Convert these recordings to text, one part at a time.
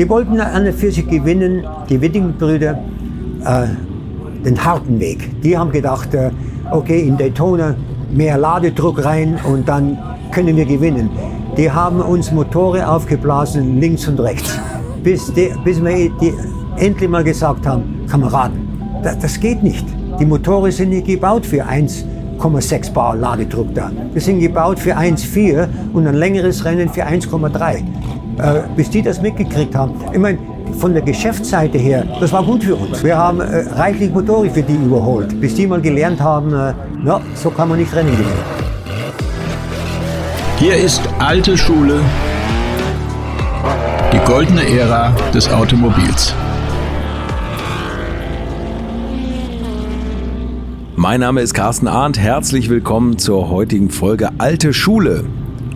Die wollten an für sich gewinnen, die Witting-Brüder, äh, den harten Weg. Die haben gedacht, äh, okay, in Daytona mehr Ladedruck rein und dann können wir gewinnen. Die haben uns Motoren aufgeblasen, links und rechts. Bis, die, bis wir die endlich mal gesagt haben, Kameraden, das, das geht nicht. Die Motoren sind nicht gebaut für 1,6 Bar Ladedruck da. Die sind gebaut für 1,4 und ein längeres Rennen für 1,3. Äh, bis die das mitgekriegt haben. Ich meine, von der Geschäftsseite her, das war gut für uns. Wir haben äh, reichlich Motoren für die überholt, bis die mal gelernt haben, äh, na, so kann man nicht Rennen gewinnen. Hier ist alte Schule, die goldene Ära des Automobils. Mein Name ist Carsten Arndt. Herzlich willkommen zur heutigen Folge Alte Schule.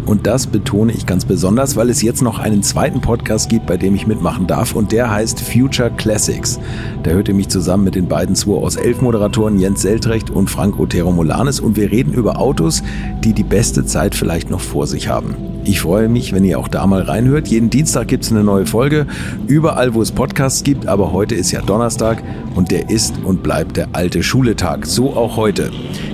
Und das betone ich ganz besonders, weil es jetzt noch einen zweiten Podcast gibt, bei dem ich mitmachen darf. Und der heißt Future Classics. Da hört ihr mich zusammen mit den beiden 2 aus 11 Moderatoren Jens Seltrecht und Frank Otero Molanes. Und wir reden über Autos, die die beste Zeit vielleicht noch vor sich haben. Ich freue mich, wenn ihr auch da mal reinhört. Jeden Dienstag gibt es eine neue Folge, überall wo es Podcasts gibt, aber heute ist ja Donnerstag und der ist und bleibt der alte Schuletag. So auch heute.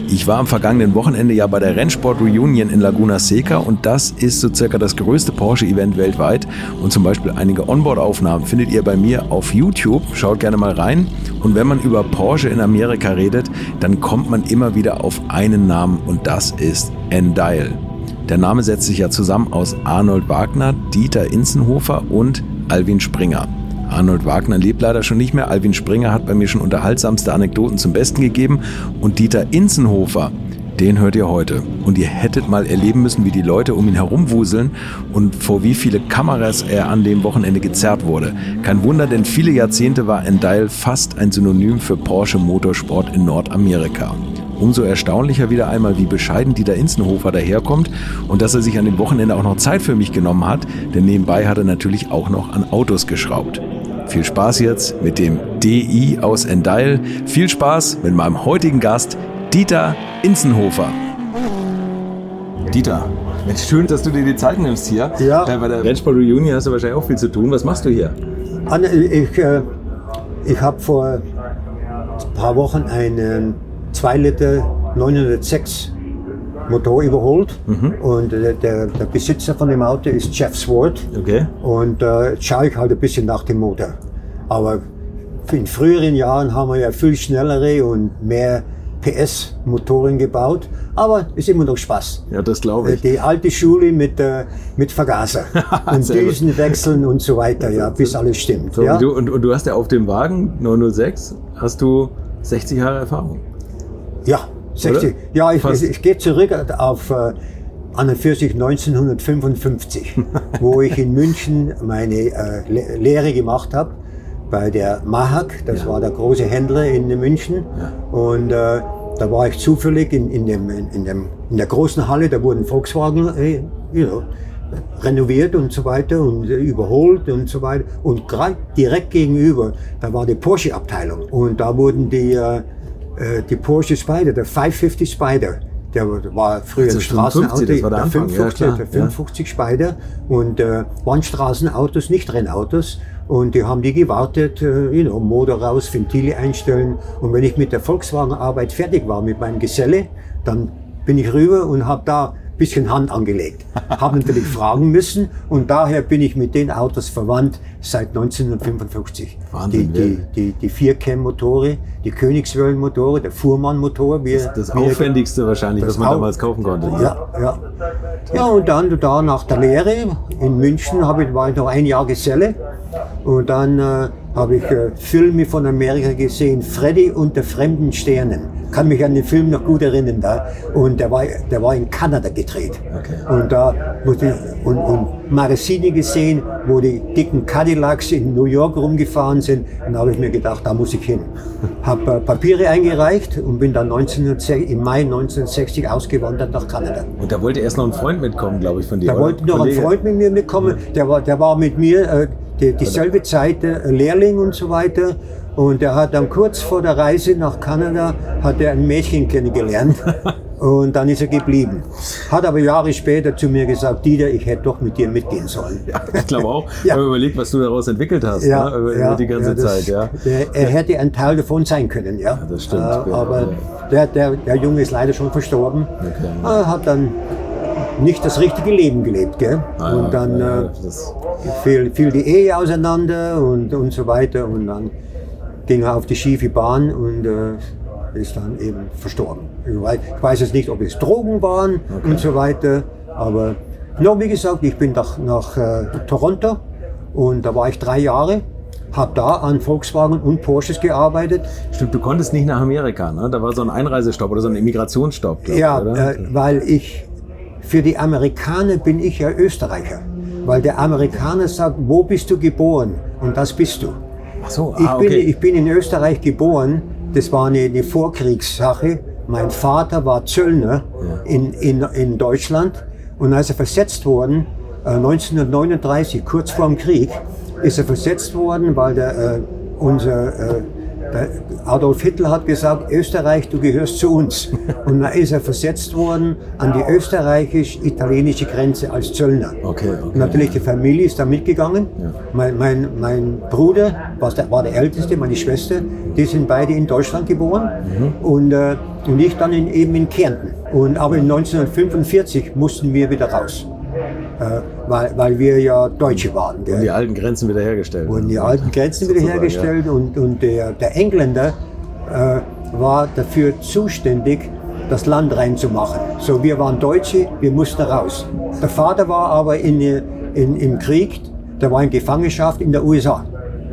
Ich war am vergangenen Wochenende ja bei der Rennsport Reunion in Laguna Seca und das ist so circa das größte Porsche-Event weltweit und zum Beispiel einige Onboard-Aufnahmen findet ihr bei mir auf YouTube. Schaut gerne mal rein. Und wenn man über Porsche in Amerika redet, dann kommt man immer wieder auf einen Namen und das ist Endial. Der Name setzt sich ja zusammen aus Arnold Wagner, Dieter Inzenhofer und Alwin Springer. Arnold Wagner lebt leider schon nicht mehr. Alwin Springer hat bei mir schon unterhaltsamste Anekdoten zum Besten gegeben. Und Dieter Inzenhofer, den hört ihr heute. Und ihr hättet mal erleben müssen, wie die Leute um ihn herumwuseln und vor wie viele Kameras er an dem Wochenende gezerrt wurde. Kein Wunder, denn viele Jahrzehnte war Endial fast ein Synonym für Porsche Motorsport in Nordamerika. Umso erstaunlicher wieder einmal, wie bescheiden Dieter Inzenhofer daherkommt und dass er sich an dem Wochenende auch noch Zeit für mich genommen hat, denn nebenbei hat er natürlich auch noch an Autos geschraubt. Viel Spaß jetzt mit dem DI aus Endeil. Viel Spaß mit meinem heutigen Gast, Dieter Inzenhofer. Dieter, schön, dass du dir die Zeit nimmst hier. Ja. Bei der Rennsport Reunion hast du wahrscheinlich auch viel zu tun. Was machst du hier? Ich, äh, ich habe vor ein paar Wochen einen 2 Liter 906 Motor überholt Mhm. und äh, der, der Besitzer von dem Auto ist Jeff Swart Okay. und äh, schaue ich halt ein bisschen nach dem Motor. Aber in früheren Jahren haben wir ja viel schnellere und mehr PS-Motoren gebaut, aber ist immer noch Spaß. Ja, das glaube Äh, ich. Die alte Schule mit, äh, mit Vergaser und Sehr gut. Düsenwechseln und so weiter, ja, bis alles stimmt. So, ja? und, du, und, und du hast ja auf dem Wagen 906 hast du 60 Jahre Erfahrung. Ja, 60. Oder? Ja, ich, ich, ich gehe zurück auf äh, an und für sich 1955, wo ich in München meine äh, Le Lehre gemacht habe bei der Mahak, das war der große Händler in München. Und äh, da war ich zufällig in, in, dem, in, dem, in der großen Halle, da wurden Volkswagen äh, you know, renoviert und so weiter und äh, überholt und so weiter. Und gerade direkt gegenüber, da war die Porsche-Abteilung. Und da wurden die, äh, äh, die Porsche Spider, der 550 Spider, der war früher Also ein Straßenauto, 55, das war der Anfang, ja, 55, klar, der 55 Spider und äh, waren Straßenautos, nicht Rennautos. Und die haben die gewartet, äh, you know, Motor raus, Ventile einstellen. Und wenn ich mit der Volkswagen-Arbeit fertig war mit meinem Geselle, dann bin ich rüber und habe da bisschen Hand angelegt. habe natürlich fragen müssen und daher bin ich mit den Autos verwandt seit 1955. Wahnsinn, die, die, die, die Viercam-Motore, die Königswellen-Motore, der Fuhrmann-Motor. Das er- Aufwendigste wahrscheinlich, Das was man Au- damals kaufen konnte. ja, ja. Ja, und dann da nach der Lehre in München habe ich, war ich noch ein Jahr Geselle. Und dann äh, habe ich äh, Filme von Amerika gesehen, Freddy und der fremden Sternen. Kann mich an den Film noch gut erinnern da. Und der war, der war in Kanada gedreht. Okay. Und da wurde ich, und, und Maresini gesehen, wo die dicken Cadillacs in New York rumgefahren sind. Und da habe ich mir gedacht, da muss ich hin. Habe äh, Papiere eingereicht und bin dann 1960, im Mai 1960 ausgewandert nach Kanada. Und da wollte erst noch ein Freund mitkommen, glaube ich, von dir. Da oder? wollte noch ein Kollege. Freund mit mir mitkommen, der war, der war mit mir äh, die, dieselbe Zeit äh, Lehrling und so weiter. Und er hat dann kurz vor der Reise nach Kanada hat er ein Mädchen kennengelernt. Und dann ist er geblieben. Hat aber Jahre später zu mir gesagt, Dieter, ich hätte doch mit dir mitgehen sollen. Ja, ich glaube auch. Ja. Aber überleg, was du daraus entwickelt hast Ja, ne? über, ja, die ganze das- Zeit. Ja. Der, er hätte ein Teil davon sein können, ja. das stimmt, Äh, ja. aber der, der, der Junge ist leider schon verstorben. Okay. Er hat dann nicht das richtige Leben gelebt, gell? Ah, und dann ja, äh, das, fiel, fiel die Ehe auseinander und, und so weiter. Und dann ging er auf die schiefe Bahn und äh, ist dann eben verstorben. Ich weiß, ich weiß jetzt nicht, ob es Drogen waren und so weiter. Aber no, wie gesagt, ich bin nach, nach äh, Toronto und da war ich drei Jahre. Habe da an Volkswagen und Porsches gearbeitet. stimmt, du konntest nicht nach Amerika. Ne? Da war so ein Einreisestopp oder so ein Immigrationsstopp. glaub Ja, äh, weil ich, für die Amerikaner bin ich ja Österreicher. Weil der Amerikaner sagt, wo bist du geboren? Und das bist du. Ach so, Ich, ah, bin, okay. ich bin in Österreich geboren. Das war eine, eine Vorkriegssache. Mein Vater war Zöllner in, in, in Deutschland. Und als er versetzt worden, äh, 1939, kurz vor dem Krieg, ist er versetzt worden, weil der, äh, unser äh, Adolf Hitler hat gesagt, Österreich, du gehörst zu uns. Und dann ist er versetzt worden an die österreichisch-italienische Grenze als Zöllner. Okay, okay. Natürlich die Familie ist da mitgegangen. Mein, mein, mein Bruder war der, war der Älteste, meine Schwester, die sind beide in Deutschland geboren. Und, äh, und ich dann in, eben in Kärnten. Und, aber in 1945 mussten wir wieder raus. Äh, weil, weil wir ja Deutsche waren. gell? Und die alten Grenzen wiederhergestellt. wurden die alten Grenzen wiederhergestellt und, und der, der Engländer äh, war dafür zuständig, das Land reinzumachen. So, wir waren Deutsche, wir mussten raus. Der Vater war aber in, in, im Krieg, der war in Gefangenschaft in der USA.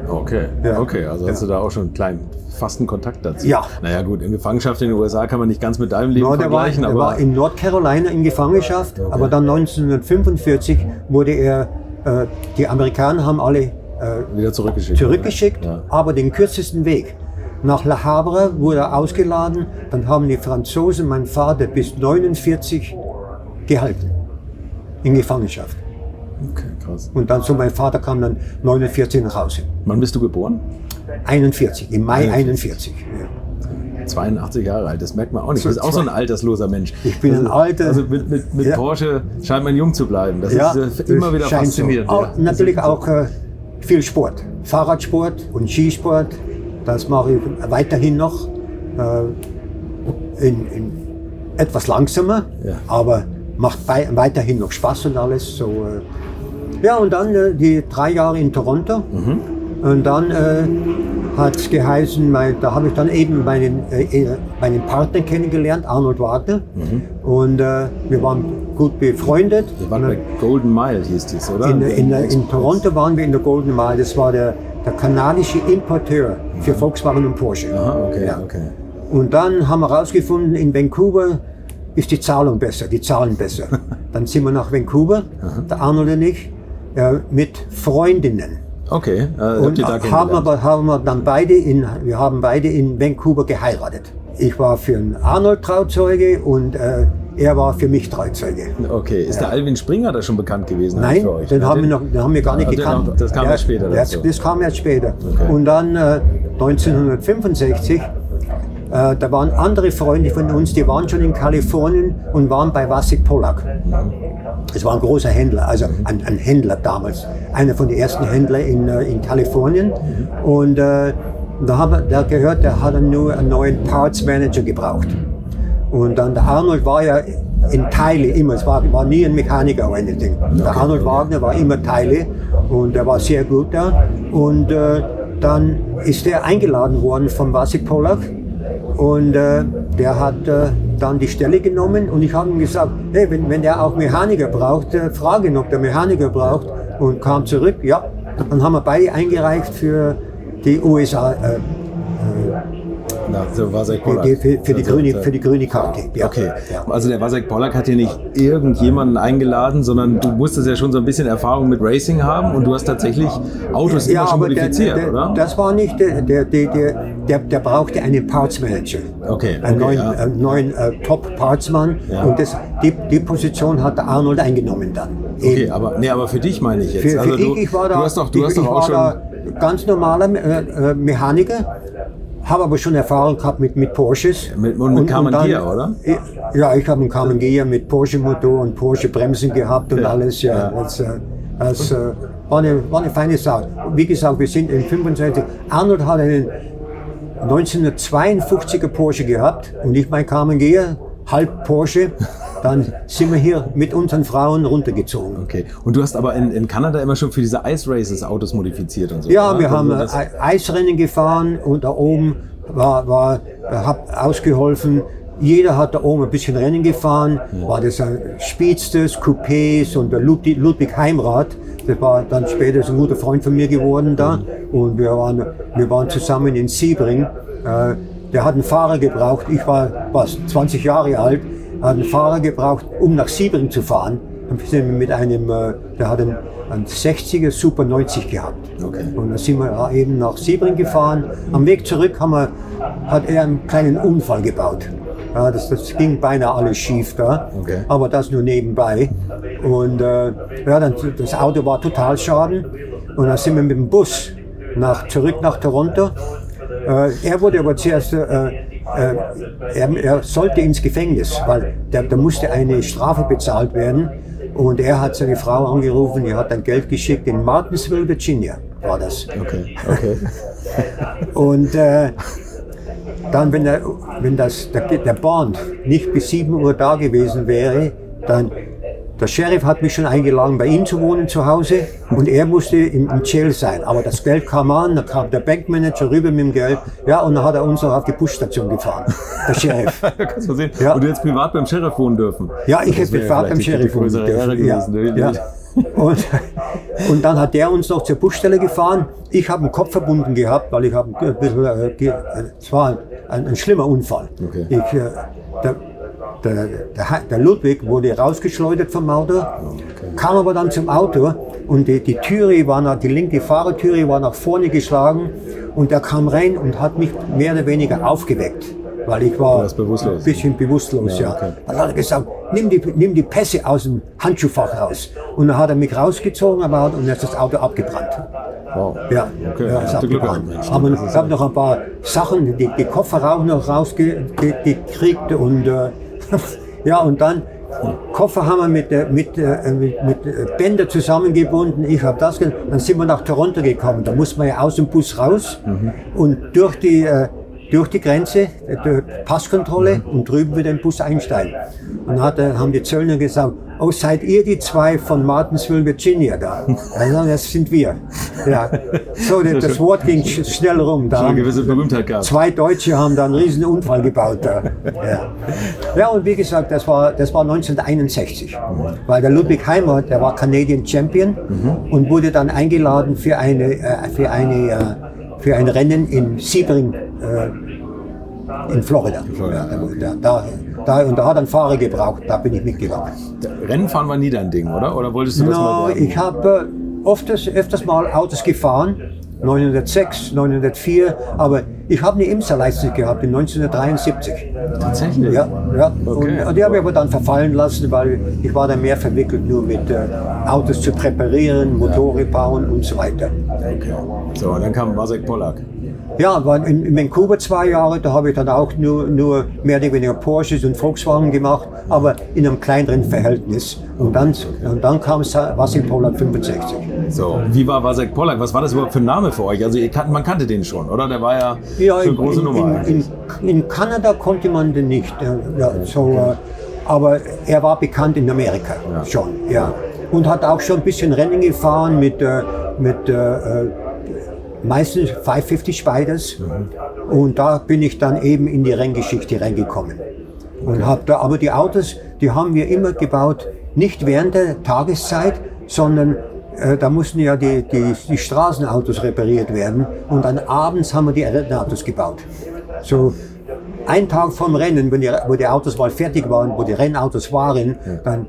Ja. Okay, Ja. okay, also hast du da auch schon einen kleinen, fast einen Kontakt dazu. Ja. Naja gut, in Gefangenschaft in den USA kann man nicht ganz mit deinem Leben No, der war, vergleichen, der aber war in Nordcarolina in Gefangenschaft, aber dann 1945 wurde er, äh, die Amerikaner haben alle äh, wieder zurückgeschickt. zurückgeschickt, Ja. aber den kürzesten Weg. Nach Le Havre wurde er ausgeladen, dann haben die Franzosen meinen Vater bis 49 gehalten. In Gefangenschaft. Okay, krass. Und dann so mein Vater kam dann 49 nach Hause. Wann bist du geboren? 41, im Mai 41. 41. Ja. 82 Jahre alt, das merkt man auch nicht. Du bist auch so ein altersloser Mensch. Ich bin ein alter- Also mit, mit, mit Ja. Porsche scheint man jung zu bleiben. Das Ja, ist äh, immer wieder faszinierend. So. Auch, ja. natürlich auch äh, viel Sport. Fahrradsport und Skisport. Das mache ich weiterhin noch. Äh, in, in etwas langsamer, aber macht bei, weiterhin noch Spaß und alles. So, äh. Ja, und dann äh, die drei Jahre in Toronto. Mhm. Und dann äh, hat es geheißen, mein, da habe ich dann eben meinen, äh, äh, meinen Partner kennengelernt, Arnold Wagner. Und äh, wir waren gut befreundet. Mhm. Ihr wart bei Golden Mile, hieß dies, oder? In, in, in Toronto waren wir in der Golden Mile. Das war der, der kanadische Importeur für Volkswagen und Porsche. Aha, okay, Ja. okay. Und dann haben wir herausgefunden, in Vancouver ist die Zahlung besser, die Zahlen besser. dann sind wir nach Vancouver, der Arnold und ich, äh, mit Freundinnen. Okay, äh, Und haben aber haben wir dann beide in, wir haben beide in Vancouver geheiratet. Ich war für den Arnold Trauzeuge und äh, er war für mich Trauzeuge. Okay, ist der Alvin Springer da schon bekannt gewesen Nein, für euch? den Ja, haben, wir noch, den haben wir gar nicht Ah, den gekannt. noch- das kam erst später Das, dazu. das kam erst später. Okay. Und dann äh, 1965, äh, da waren andere Freunde von uns, die waren schon in Kalifornien und waren bei Wasik Polak. Es war ein großer Händler, also ein, ein Händler damals, einer von den ersten Händlern in, äh, in Kalifornien. Und äh, da haben wir da gehört, der hat nur einen neuen Parts Manager gebraucht. Und dann der Arnold war ja in Teile immer, es war, war nie ein Mechaniker oder anything. Der Arnold Wagner war immer Teile und er war sehr gut da. Und äh, dann ist er eingeladen worden von Vasik Polak und äh, der hat äh, dann die Stelle genommen und ich habe ihm gesagt, hey, wenn, wenn der auch Mechaniker braucht, äh, frage ihn, ob der Mechaniker braucht und kam zurück, ja. Dann haben wir beide eingereicht für die USA, äh, Na, so Wasek für, Pollack. für, für, die Also, grüne, äh, für die grüne Karte. Ja. Okay, Ja. also der Wasek Pollack hat hier nicht irgendjemanden eingeladen, sondern du musstest ja schon so ein bisschen Erfahrung mit Racing haben und du hast tatsächlich Autos immer schon aber der, modifiziert, der, oder? das war nicht der, der, der, der, der, brauchte einen Parts Manager. Okay, Einen okay, neuen, ja. einen neuen äh, Top-Partsmann. Ja. Und das, die, die Position hat der Arnold eingenommen dann. okay, Eben. aber, nee, aber für dich meine ich jetzt. Für, für also ich, du, ich war da, du hast doch, du ich, hast doch auch schon. ganz normaler äh, äh, Mechaniker. habe aber schon Erfahrung gehabt mit, mit Porsches. Mit, und mit Carmen Gia, oder? Ja, ich habe einen Carmen Gia mit Porsche-Motor und Porsche-Bremsen gehabt und ja. alles. Ja, ja. Das, äh, das äh, war, eine, war eine feine Sache. Wie gesagt, wir sind in 25. Arnold hat einen 1952er Porsche gehabt und ich mein Carmen halb Porsche. Dann sind wir hier mit unseren Frauen runtergezogen. Okay. Und du hast aber in, in Kanada immer schon für diese Ice Races Autos modifiziert und so. Ja, oder? wir haben Eisrennen gefahren und da oben war, war, hab ausgeholfen. Jeder hat da oben ein bisschen Rennen gefahren. Ja. War das ein Speedsters, Coupés und der Ludwig, Ludwig Heimrath. Das war dann später so ein guter Freund von mir geworden da. Mhm. Und wir waren, wir waren zusammen in Siebring. Äh, der hat einen Fahrer gebraucht. Ich war was, 20 Jahre alt hat einen Fahrer gebraucht, um nach Siebring zu fahren. Dann sind wir mit einem, äh, der hat einen, einen 60er Super 90 gehabt. Okay. Und dann sind wir eben nach Siebring gefahren. Am Weg zurück haben wir, hat er einen kleinen Unfall gebaut. Ja, das, das ging beinahe alles schief da, okay. aber das nur nebenbei. Und äh, ja, dann, das Auto war total schaden. Und dann sind wir mit dem Bus nach, zurück nach Toronto. Äh, er wurde aber zuerst äh, äh, er, er, sollte ins Gefängnis, weil da, da musste eine Strafe bezahlt werden. Und er hat seine Frau angerufen, die hat dann Geld geschickt in Martinsville, Virginia, war das. Okay, okay. und äh, dann, wenn, der, wenn das, der, der Bond nicht bis 7 Uhr da gewesen wäre, dann der Sheriff hat mich schon eingeladen, bei ihm zu wohnen zu Hause und er musste im, im Jail sein. Aber das Geld kam an, da kam der Bankmanager rüber mit dem Geld, ja, und dann hat er uns noch auf die Busstation gefahren, der Sheriff. Kannst du sehen. Ja. Und du hättest privat beim Sheriff wohnen dürfen. Ja, ich hätte privat beim Sheriff wohnen dürfen. Ja. ja. Und, und dann hat der uns noch zur Busstelle gefahren. Ich habe einen Kopf verbunden gehabt, weil ich habe ein bisschen, äh, es war ein, ein, schlimmer Unfall. Okay. Ich, äh, der, der, der, der, Ludwig wurde rausgeschleudert vom Auto, kam aber dann zum Auto und die, die Türe war nach, die linke Fahrertüre war nach vorne geschlagen und er kam rein und hat mich mehr oder weniger aufgeweckt. Weil ich war ein bisschen bewusstlos, ja. Okay. Dann hat er gesagt, nimm die, nimm die Pässe aus dem Handschuhfach raus. Und dann hat er mich rausgezogen aber, und dann ist das Auto abgebrannt. Wow. Ja, okay. ja ist abgebrannt. Aber ich habe noch ein paar Sachen, die, die Koffer auch noch rausgekriegt und äh, ja, und dann Koffer haben wir mit, mit, äh, mit, mit Bänder zusammengebunden. Ich habe das gemacht. Dann sind wir nach Toronto gekommen. Da muss man ja aus dem Bus raus mhm. und durch die, äh, durch die Grenze, die Passkontrolle mhm. und drüben wieder in den Bus einsteigen. Und dann hat, haben die Zöllner gesagt, oh, seid ihr die zwei von Martinsville, Virginia da? Also, das sind wir. Ja. So, das, das Wort ging schnell rum. Da. Zwei Deutsche haben da einen riesen Unfall gebaut. Da. Ja. ja, und wie gesagt, das war, das war 1961. Mhm. Weil der Ludwig Heimer, der war Canadian Champion mhm. und wurde dann eingeladen für eine, äh, für eine, äh, für ein Rennen in Sebring, äh, in Florida. Ja, da, da, und da hat ein Fahrer gebraucht, da bin ich mitgegangen. Rennfahren war nie dein Ding, oder? Oder wolltest du das no, mal werden? Ich habe äh, öfters, öfters mal Autos gefahren, 906, 904, aber ich habe eine Imsa-Leistung gehabt in 1973. Tatsächlich? Ja, ja. Okay. Und, die habe ich aber dann verfallen lassen, weil ich war dann mehr verwickelt nur mit äh, Autos zu präparieren, Motoren bauen und so weiter. Okay. So, und dann kam Vasek Pollack. Ja, war in, in Vancouver zwei Jahre, da habe ich dann auch nur, nur mehr oder weniger Porsches und Volkswagen gemacht, aber in einem kleineren Verhältnis. Und dann, und dann kam Vasek Pollack 65. So, wie war Vasek Pollack? Was war das überhaupt für ein Name für euch? Also kan man kannte den schon, oder? Der war ja, ja eine große in, Nummer. In, in, in, Kanada konnte man den nicht. Ja, so, okay. Äh, aber er war bekannt in Amerika ja. schon, ja. Und hat auch schon ein bisschen Rennen gefahren mit, äh, mit äh, meistens 550 Spiders. Mhm. Und da bin ich dann eben in die Renngeschichte reingekommen. Und hab da, aber die Autos, die haben wir immer gebaut, nicht während der Tageszeit, sondern äh, da mussten ja die, die, die Straßenautos repariert werden. Und dann abends haben wir die Rennautos gebaut. So ein Tag vom Rennen, wenn die, wo die Autos mal fertig waren, wo die Rennautos waren, dann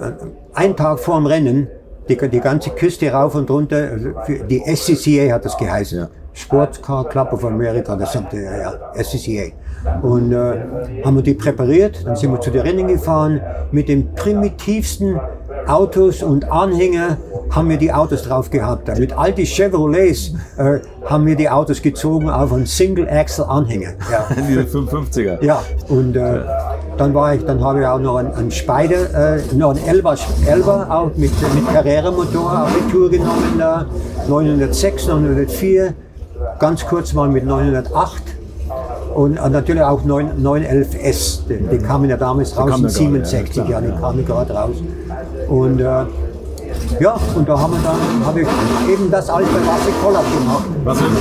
äh, ein Tag vor dem Rennen die, die ganze Küste rauf und runter. Also die SCCA hat das geheißen. Ja. Sports Car Club of America, das sagte ja, ja, SCCA. Und äh, haben wir die präpariert, dann sind wir zu den Rennen gefahren mit den primitivsten Autos und Anhänger haben wir die Autos drauf gehabt. Mit alten Chevrolets äh, haben wir die Autos gezogen auf einen Single-Axle-Anhänger. Ja. Diese 550er. Ja, und äh, dann war ich, dann habe ich auch noch einen, einen Spider, äh, noch einen Elba, Elba auch mit, mit Carrera-Motor auf die Tour genommen da. 906, 904, ganz kurz mal mit 908 und natürlich auch 9, 911S, die, die kamen ja damals raus in 67, ja, ja, die kamen gerade raus. Und äh, ja, und da haben wir dann, habe ich eben das alte Wasser Collab gemacht. Was hören,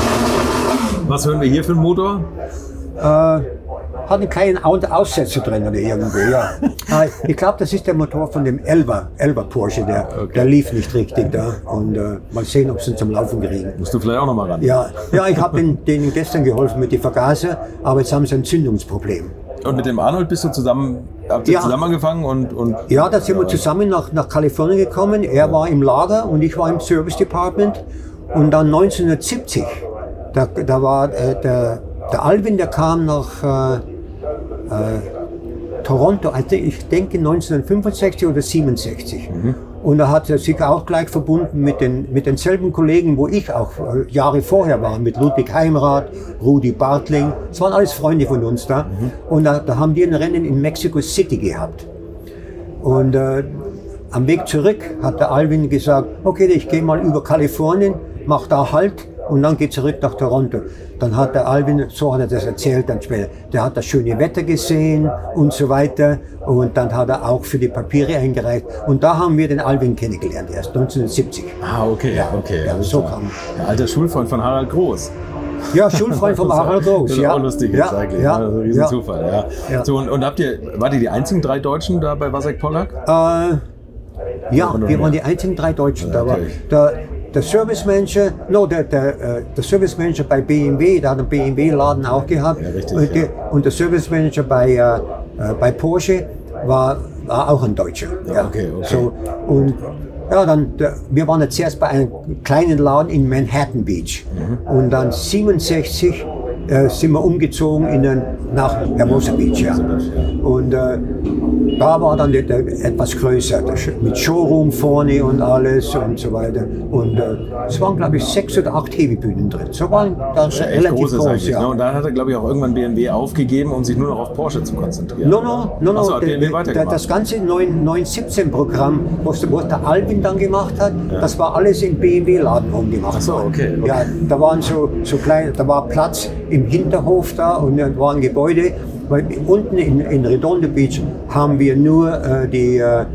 was hören wir hier für einen Motor? Äh, hat einen kleinen Aussetzer drin oder irgendwie, ja. Ah, ich glaube, das ist der Motor von dem Elba, Elba Porsche, der, okay. der lief nicht richtig da. Und äh, mal sehen, ob sie ihn zum Laufen kriegen. Musst du vielleicht auch nochmal ran. Ja, ja ich habe denen gestern geholfen mit den Vergaser, aber jetzt haben sie ein Zündungsproblem. Und mit dem Arnold bist du zusammen, habt ihr ja. zusammen angefangen und, und Ja, da sind wir zusammen nach, nach Kalifornien gekommen. Er war im Lager und ich war im Service Department. Und dann 1970, da, da war äh, der, der Alvin, der kam nach äh, äh, Toronto, also ich denke 1965 oder 67. Mhm. Und da hat er sich auch gleich verbunden mit, den, mit denselben Kollegen, wo ich auch äh, Jahre vorher war, mit Ludwig Heimrath, Rudi Bartling. Das waren alles Freunde von uns da. Mhm. Und da, da, haben die ein Rennen in Mexico City gehabt. Und äh, am Weg zurück hat der Alvin gesagt, okay, ich gehe mal über Kalifornien, mach da Halt und dann geht zurück nach Toronto. Dann hat der Alvin, so hat er das erzählt dann später, der hat das schöne Wetter gesehen und so weiter und dann hat er auch für die Papiere eingereicht und da haben wir den Alvin kennengelernt, erst 1970. Ah, okay, ja, okay. Ja, so kam. Der alter Schulfreund von Harald Groß. Ja, Schulfreund von Harald Groß. Das ist ja. auch lustig ja, eigentlich. Ja, also, riesen ja. Zufall, ja. ja. So, und, und, habt ihr, wart ihr die einzigen drei Deutschen da bei Wasek Pollack? Äh, ja, wir waren die einzigen drei Deutschen. Da war der, der Service Manager, no, der, der, der Service Manager bei BMW, der hat einen BMW-Laden auch gehabt. Ja, richtig, und, der, und, der Service Manager bei, äh, bei Porsche war, war auch ein Deutscher. Ja, okay, okay. So, und ja, dann, der, wir waren jetzt erst bei einem kleinen Laden in Manhattan Beach. Mhm. Und dann 67 äh, sind wir umgezogen in den, nach Hermosa Beach. Ja. Und äh, da war dann etwas größer, mit Showroom vorne und alles und so weiter. Und äh, es waren, glaube ich, sechs oder acht Hebebühnen drin. So waren das ja, relativ groß. groß ja. Ne? Und dann hat er, glaube ich, auch irgendwann BMW aufgegeben, um sich nur noch auf Porsche zu konzentrieren. No, no, no, no. So, BMW der, das ganze 917-Programm, was, was der Alvin dann gemacht hat, ja. das war alles im BMW-Laden umgemacht. Ach so, okay, okay. Ja, da waren so, so klein, da war Platz im Hinterhof da und da war ein Gebäude weil unten in, in Redondo Beach haben wir nur äh, die äh, äh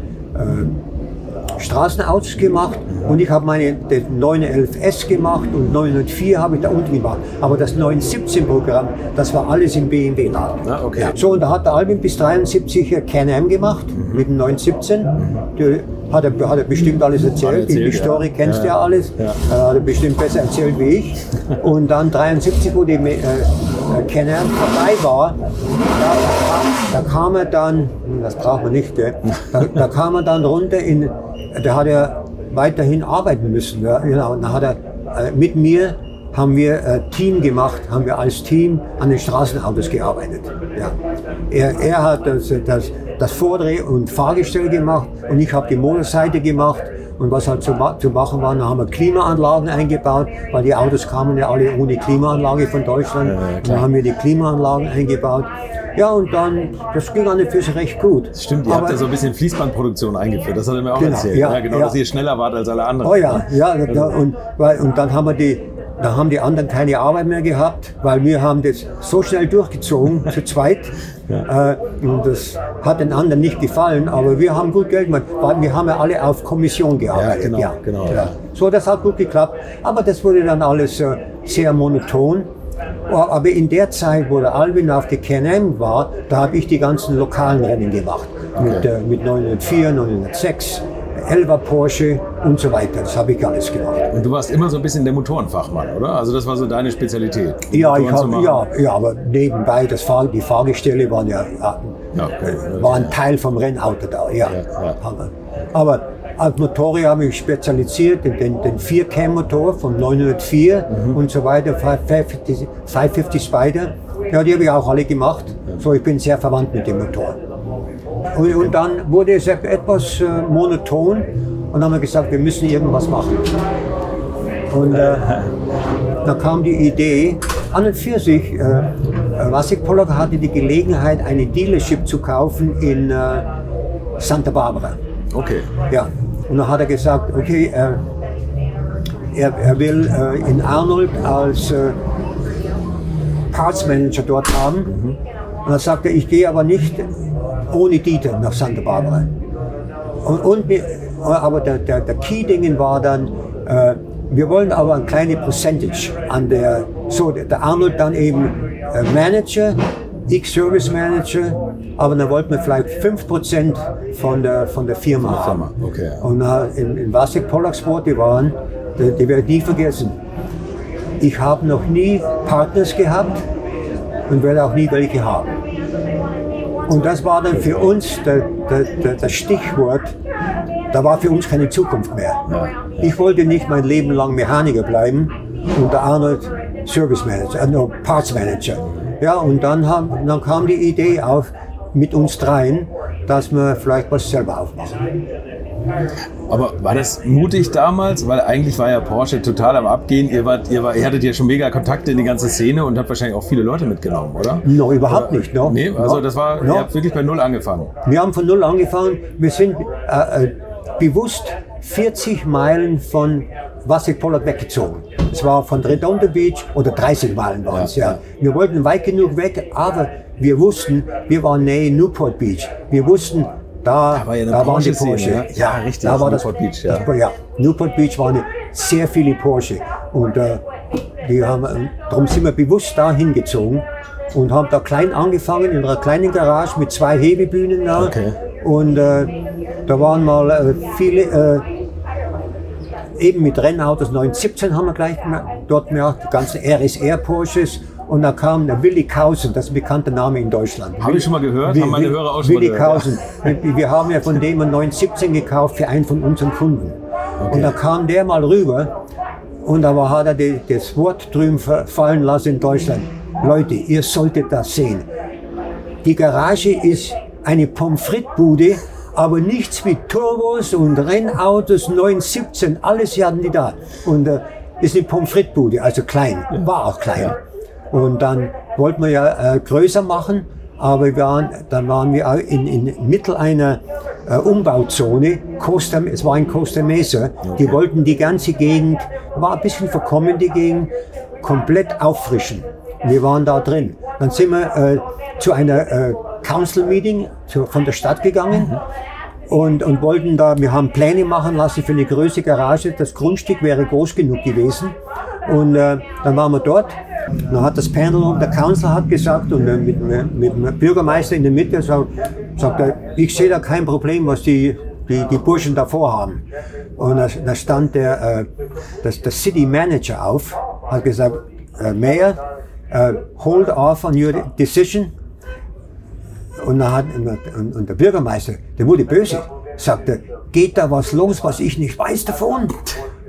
Straßenautos gemacht und ich habe meine 911S gemacht und 904 habe ich da unten gemacht. Aber das 917-Programm, das war alles im BMW-Laden. Ah, okay. So, und da hat der Albin bis 73 Can-Am gemacht mhm. mit dem 917. Mhm. Hat er, hat er bestimmt alles erzählt. erzählt die, Story kennst du ja. alles. Äh, hat er bestimmt besser erzählt wie ich. Und dann 73, wo die äh, Can-Am vorbei war, da, da, kam er dann, das braucht man nicht, da, da kam er dann runter in, da hat er weiterhin arbeiten müssen. Ja, genau. Und dann hat er äh, mit mir haben wir äh, Team gemacht, haben wir als Team an den Straßenautos gearbeitet. Ja. Er, er hat das, das, das Vordreh- und Fahrgestell gemacht und ich habe die Motorseite gemacht. Und was halt zu, zu machen war, dann haben wir Klimaanlagen eingebaut, weil die Autos kamen ja alle ohne Klimaanlage von Deutschland. Ja, ja, dann haben wir die Klimaanlagen eingebaut. Ja, und dann, das ging an den Füßen recht gut. Das stimmt, ihr Aber, habt ja so ein bisschen Fließbandproduktion eingeführt, das hat er mir auch genau, erzählt. Ja, ja genau, dass ihr schneller wart als alle anderen. Oh ja, ja, da, und, weil, und dann haben wir die, da haben die anderen keine Arbeit mehr gehabt, weil wir haben das so schnell durchgezogen, zu zweit. Ja. Äh, und das hat den anderen nicht gefallen, aber wir haben gut Geld gemacht, weil wir haben ja alle auf Kommission gearbeitet. Ja, genau, ja. genau. Ja. So, das hat gut geklappt. Aber das wurde dann alles äh, sehr monoton. Aber in der Zeit, wo der Alvin auf der Can-Am war, da habe ich die ganzen lokalen Rennen gemacht. Okay. Mit, äh, mit 904, 906, 11 Porsche und so weiter. Das habe ich alles gemacht. Und du warst immer so ein bisschen der Motorenfachmann, oder? Also das war so deine Spezialität. Ja, ich hab, ja, ja, aber nebenbei, das Fahr die Fahrgestelle waren ja, ja okay. war ein Teil vom Rennauto da. Ja. ja, ja. Aber, als Motorrad habe ich spezialisiert, den, den, 4-Cam-Motor von 904 mhm. und so weiter, 550, 550 Spider. Ja, die habe ich auch alle gemacht. So, ich bin sehr verwandt mit dem Motor. Und, und dann wurde es etwas äh, monoton Und dann haben wir gesagt, wir müssen irgendwas machen. Und äh, da kam die Idee, an und für sich, äh, Wasik Pollock hatte die Gelegenheit, eine Dealership zu kaufen in äh, Santa Barbara. Okay. Ja, und dann hat er gesagt, okay, äh, er, er will äh, in Arnold als äh, Parts Manager dort haben. Und dann sagte er, ich gehe aber nicht ohne Dieter nach Santa Barbara. Und, und wir, aber der, der, der Key-Dingen war dann, äh, wir wollen aber ein kleines Percentage an der, so der Arnold dann eben äh, Manager, ich Service Manager, aber dann wollten wir vielleicht 5% von der, von der Firma haben. okay. Und äh, in, in Wasik Pollacksport, die waren, die, die werde ich nie vergessen. Ich habe noch nie Partners gehabt und werde auch nie welche haben. Und das war dann für uns der, der, der, das Stichwort, da war für uns keine Zukunft mehr. Ich wollte nicht mein Leben lang Mechaniker bleiben und der Arnold Service Manager, äh, no, Parts Manager. Ja, und dann, haben, dann kam die Idee auf mit uns dreien, dass wir vielleicht was selber aufmachen. Aber war das mutig damals? Weil eigentlich war ja Porsche total am Abgehen. Ihr, wart, ihr, war, ihr hattet ja schon mega Kontakte in die ganze Szene und habt wahrscheinlich auch viele Leute mitgenommen, oder? No, überhaupt nicht. No. Nee, also das war, No. ihr habt wirklich bei Null angefangen. Wir haben von Null angefangen. Wir sind äh, äh, bewusst 40 Meilen von Wasik Pollard weggezogen. Es war von Redondo Beach oder 30 Meilen waren es, ja. Ja, Wir wollten weit genug weg, aber wir wussten, wir waren nähe Newport Beach. Wir wussten, da, Da war ja eine da waren die Porsche. ja? Ja, richtig, Da war das, Newport Beach, ja. Das, ja. Newport Beach waren sehr viele Porsche. Und äh, wir haben, äh, darum sind wir bewusst da hingezogen und haben da klein angefangen, in einer kleinen Garage mit zwei Hebebühnen da. Okay. Und äh, da waren mal äh, viele, äh, eben mit Rennautos, 917 haben wir gleich dort gemacht, die ganzen RSR Porsches. Und da kam der Willi Kausen, das ist ein bekannter Name in Deutschland. Habe ich schon mal gehört, Wi- haben meine Hörer auch schon mal Willi gehört, ja. Kausen. Wir- haben ja von dem einen 917 gekauft für einen von unseren Kunden. Und da kam der mal rüber und da war- hat er die, das Wort drüben fallen lassen in Deutschland. Leute, ihr solltet das sehen. Die Garage ist eine Pommes frites-Bude, aber nichts mit Turbos und Rennautos 917, alles hatten die da. Und äh, ist eine Pommes frites-Bude, also klein, war auch klein. Und dann wollten wir ja äh, größer machen, aber wir waren, dann waren wir auch in, in Mittel einer äh, Umbauzone. Costa, es war in Costa Mesa. Die wollten die ganze Gegend, war ein bisschen verkommen die Gegend, komplett auffrischen. Wir waren da drin. Dann sind wir äh, zu einer äh, Council Meeting zu, von der Stadt gegangen und, und wollten da, wir haben Pläne machen lassen für eine größere Garage. Das Grundstück wäre groß genug gewesen. Und äh, dann waren wir dort. Dann hat das Panel und der Council hat gesagt und mit, mit dem Bürgermeister in der Mitte sagt, sagt er, ich sehe da kein Problem, was die, die, die Burschen da vorhaben. Und da stand der, äh, das, der City Manager auf, hat gesagt, äh, Mayor, äh, hold off on your decision. Und, dann hat, und, und der Bürgermeister, der wurde böse, sagte, geht da was los, was ich nicht weiß davon?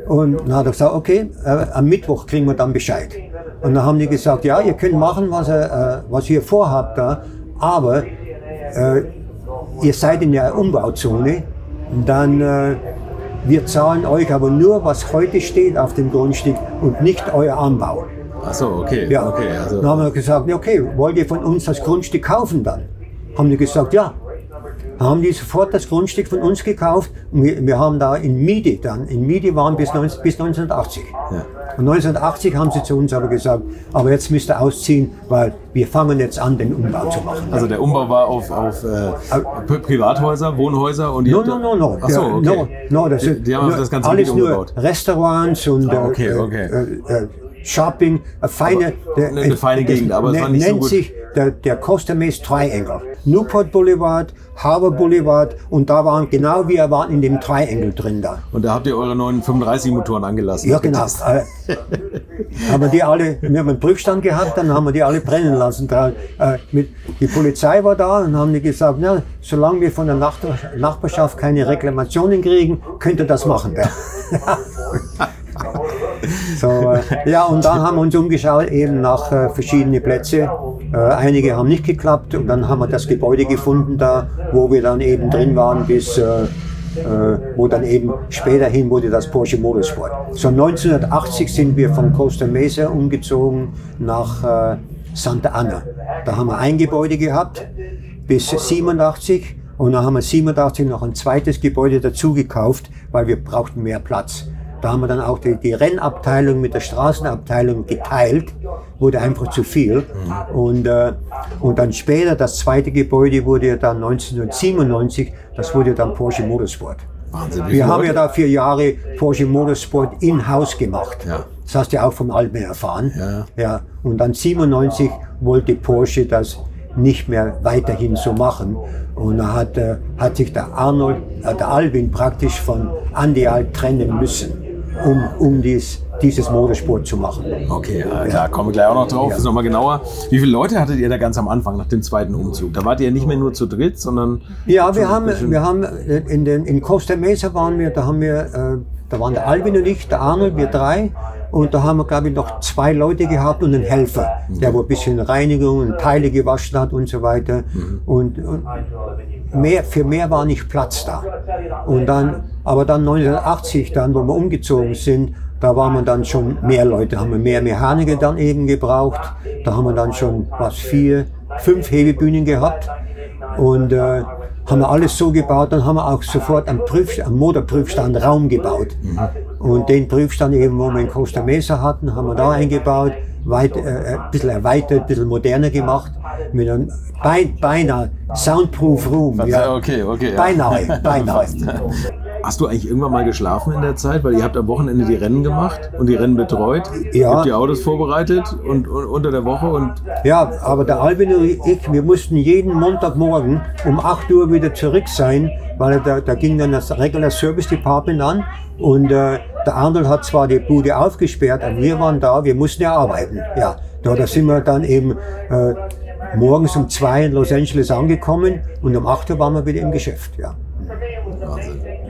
Und dann hat er gesagt, okay, äh, am Mittwoch kriegen wir dann Bescheid. Und dann haben die gesagt, ja, ihr könnt machen, was, ihr, äh, was ihr vorhabt da, aber äh, ihr seid in der Umbauzone, dann äh, wir zahlen euch aber nur, was heute steht auf dem Grundstück und nicht euer Anbau. Ach so, okay. Ja. okay also, Dann haben wir gesagt, okay, wollt ihr von uns das Grundstück kaufen dann? Haben die gesagt, ja. Haben die sofort das Grundstück von uns gekauft und wir, wir haben da in Miete dann, in Miete waren bis, 19, bis 1980. Ja. Und 1980 haben sie zu uns aber gesagt, aber jetzt müsst ihr ausziehen, weil wir fangen jetzt an, den Umbau zu machen. also der Umbau war auf, auf äh, Pri- Privathäuser, Wohnhäuser und No, no, no, no. Ach so, okay. no, no das Die- die haben nur, das ganze alles Gebiet nur umgebaut. Restaurants und Ah, okay, äh, okay. Äh, äh, Shopping, eine feine, der, eine- eine feine Gegend, aber es war nicht so nennt gut. sich der, der Costa Mesa Triangle. Newport Boulevard, Harbor Boulevard und da waren genau wir waren in dem Triangle drin da. Und da habt ihr eure neuen 35 Motoren angelassen. Ja, genau. Äh, haben wir die alle, wir haben einen Prüfstand gehabt, dann haben wir die alle brennen lassen. Äh, die Polizei war da und haben die gesagt, na, solange wir von der Nach Nachbarschaft keine Reklamationen kriegen, könnt ihr das machen. So, äh, ja, und dann haben wir uns umgeschaut eben nach äh, verschiedene Plätze. Äh, einige haben nicht geklappt und dann haben wir das Gebäude gefunden da, wo wir dann eben drin waren bis, äh, wo dann eben späterhin wurde das Porsche Motorsport. So 1980 sind wir von Costa Mesa umgezogen nach äh, Santa Ana. Da haben wir ein Gebäude gehabt bis 87 und dann haben wir 87 noch ein zweites Gebäude dazu gekauft, weil wir brauchten mehr Platz. Da haben wir dann auch die, die Rennabteilung mit der Straßenabteilung geteilt, wurde einfach zu viel. Und, äh, und dann später, das zweite Gebäude wurde dann 1997, das wurde dann Porsche Motorsport. Wahnsinn. Wir haben ja Leute? da vier Jahre Porsche Motorsport in-house gemacht. Ja. Das hast du ja auch vom Alben erfahren. Ja. ja. Und dann 97 wollte Porsche das nicht mehr weiterhin so machen. Und da hat, äh, hat sich der Arnold, äh, der Alvin praktisch von Andy Alt trennen müssen, um, um dies, dieses Motorsport zu machen. Okay, ja, klar, kommen wir gleich auch noch drauf. Das ist nochmal genauer. Wie viele Leute hattet ihr da ganz am Anfang nach dem zweiten Umzug? Da wart ihr nicht mehr nur zu dritt, sondern Ja, wir haben, wir haben äh, in, den, in Costa Mesa waren wir, da haben wir, äh, da waren der Alvin und ich, der Arnold, wir drei. Und da haben wir, glaube ich, noch zwei Leute gehabt und einen Helfer, der wo ein bisschen Reinigung und Teile gewaschen hat und so weiter. Und, und mehr, für mehr war nicht Platz da. Und dann, aber dann 1980, dann, wo wir umgezogen sind, da waren wir dann schon mehr Leute, haben wir mehr Mechaniker dann eben gebraucht. Da haben wir dann schon was vier, fünf Hebebühnen gehabt und äh, haben wir alles so gebaut. Dann haben wir auch sofort am, Prüf, am Motorprüfstand Raum gebaut. Und den Prüfstand eben, wo wir in Costa Mesa hatten, haben wir da eingebaut, weit, äh, ein bisschen erweitert, ein bisschen moderner gemacht, mit einem bei, beinahe Soundproof Room. Ja. Okay, okay. Ja. Beinahe, beinahe. Hast du eigentlich irgendwann mal geschlafen in der Zeit? Weil ihr habt am Wochenende die Rennen gemacht und die Rennen betreut. Ja. Ihr habt die Autos vorbereitet und, und unter der Woche und Ja, aber der Albin und ich, wir mussten jeden Montagmorgen um 8 Uhr wieder zurück sein, weil da, da ging dann das Regular Service Department an und äh, der Arnold hat zwar die Bude aufgesperrt, aber wir waren da, wir mussten ja arbeiten. Ja, da, da sind wir dann eben äh, morgens um zwei in Los Angeles angekommen und um 8 Uhr waren wir wieder im Geschäft. Ja.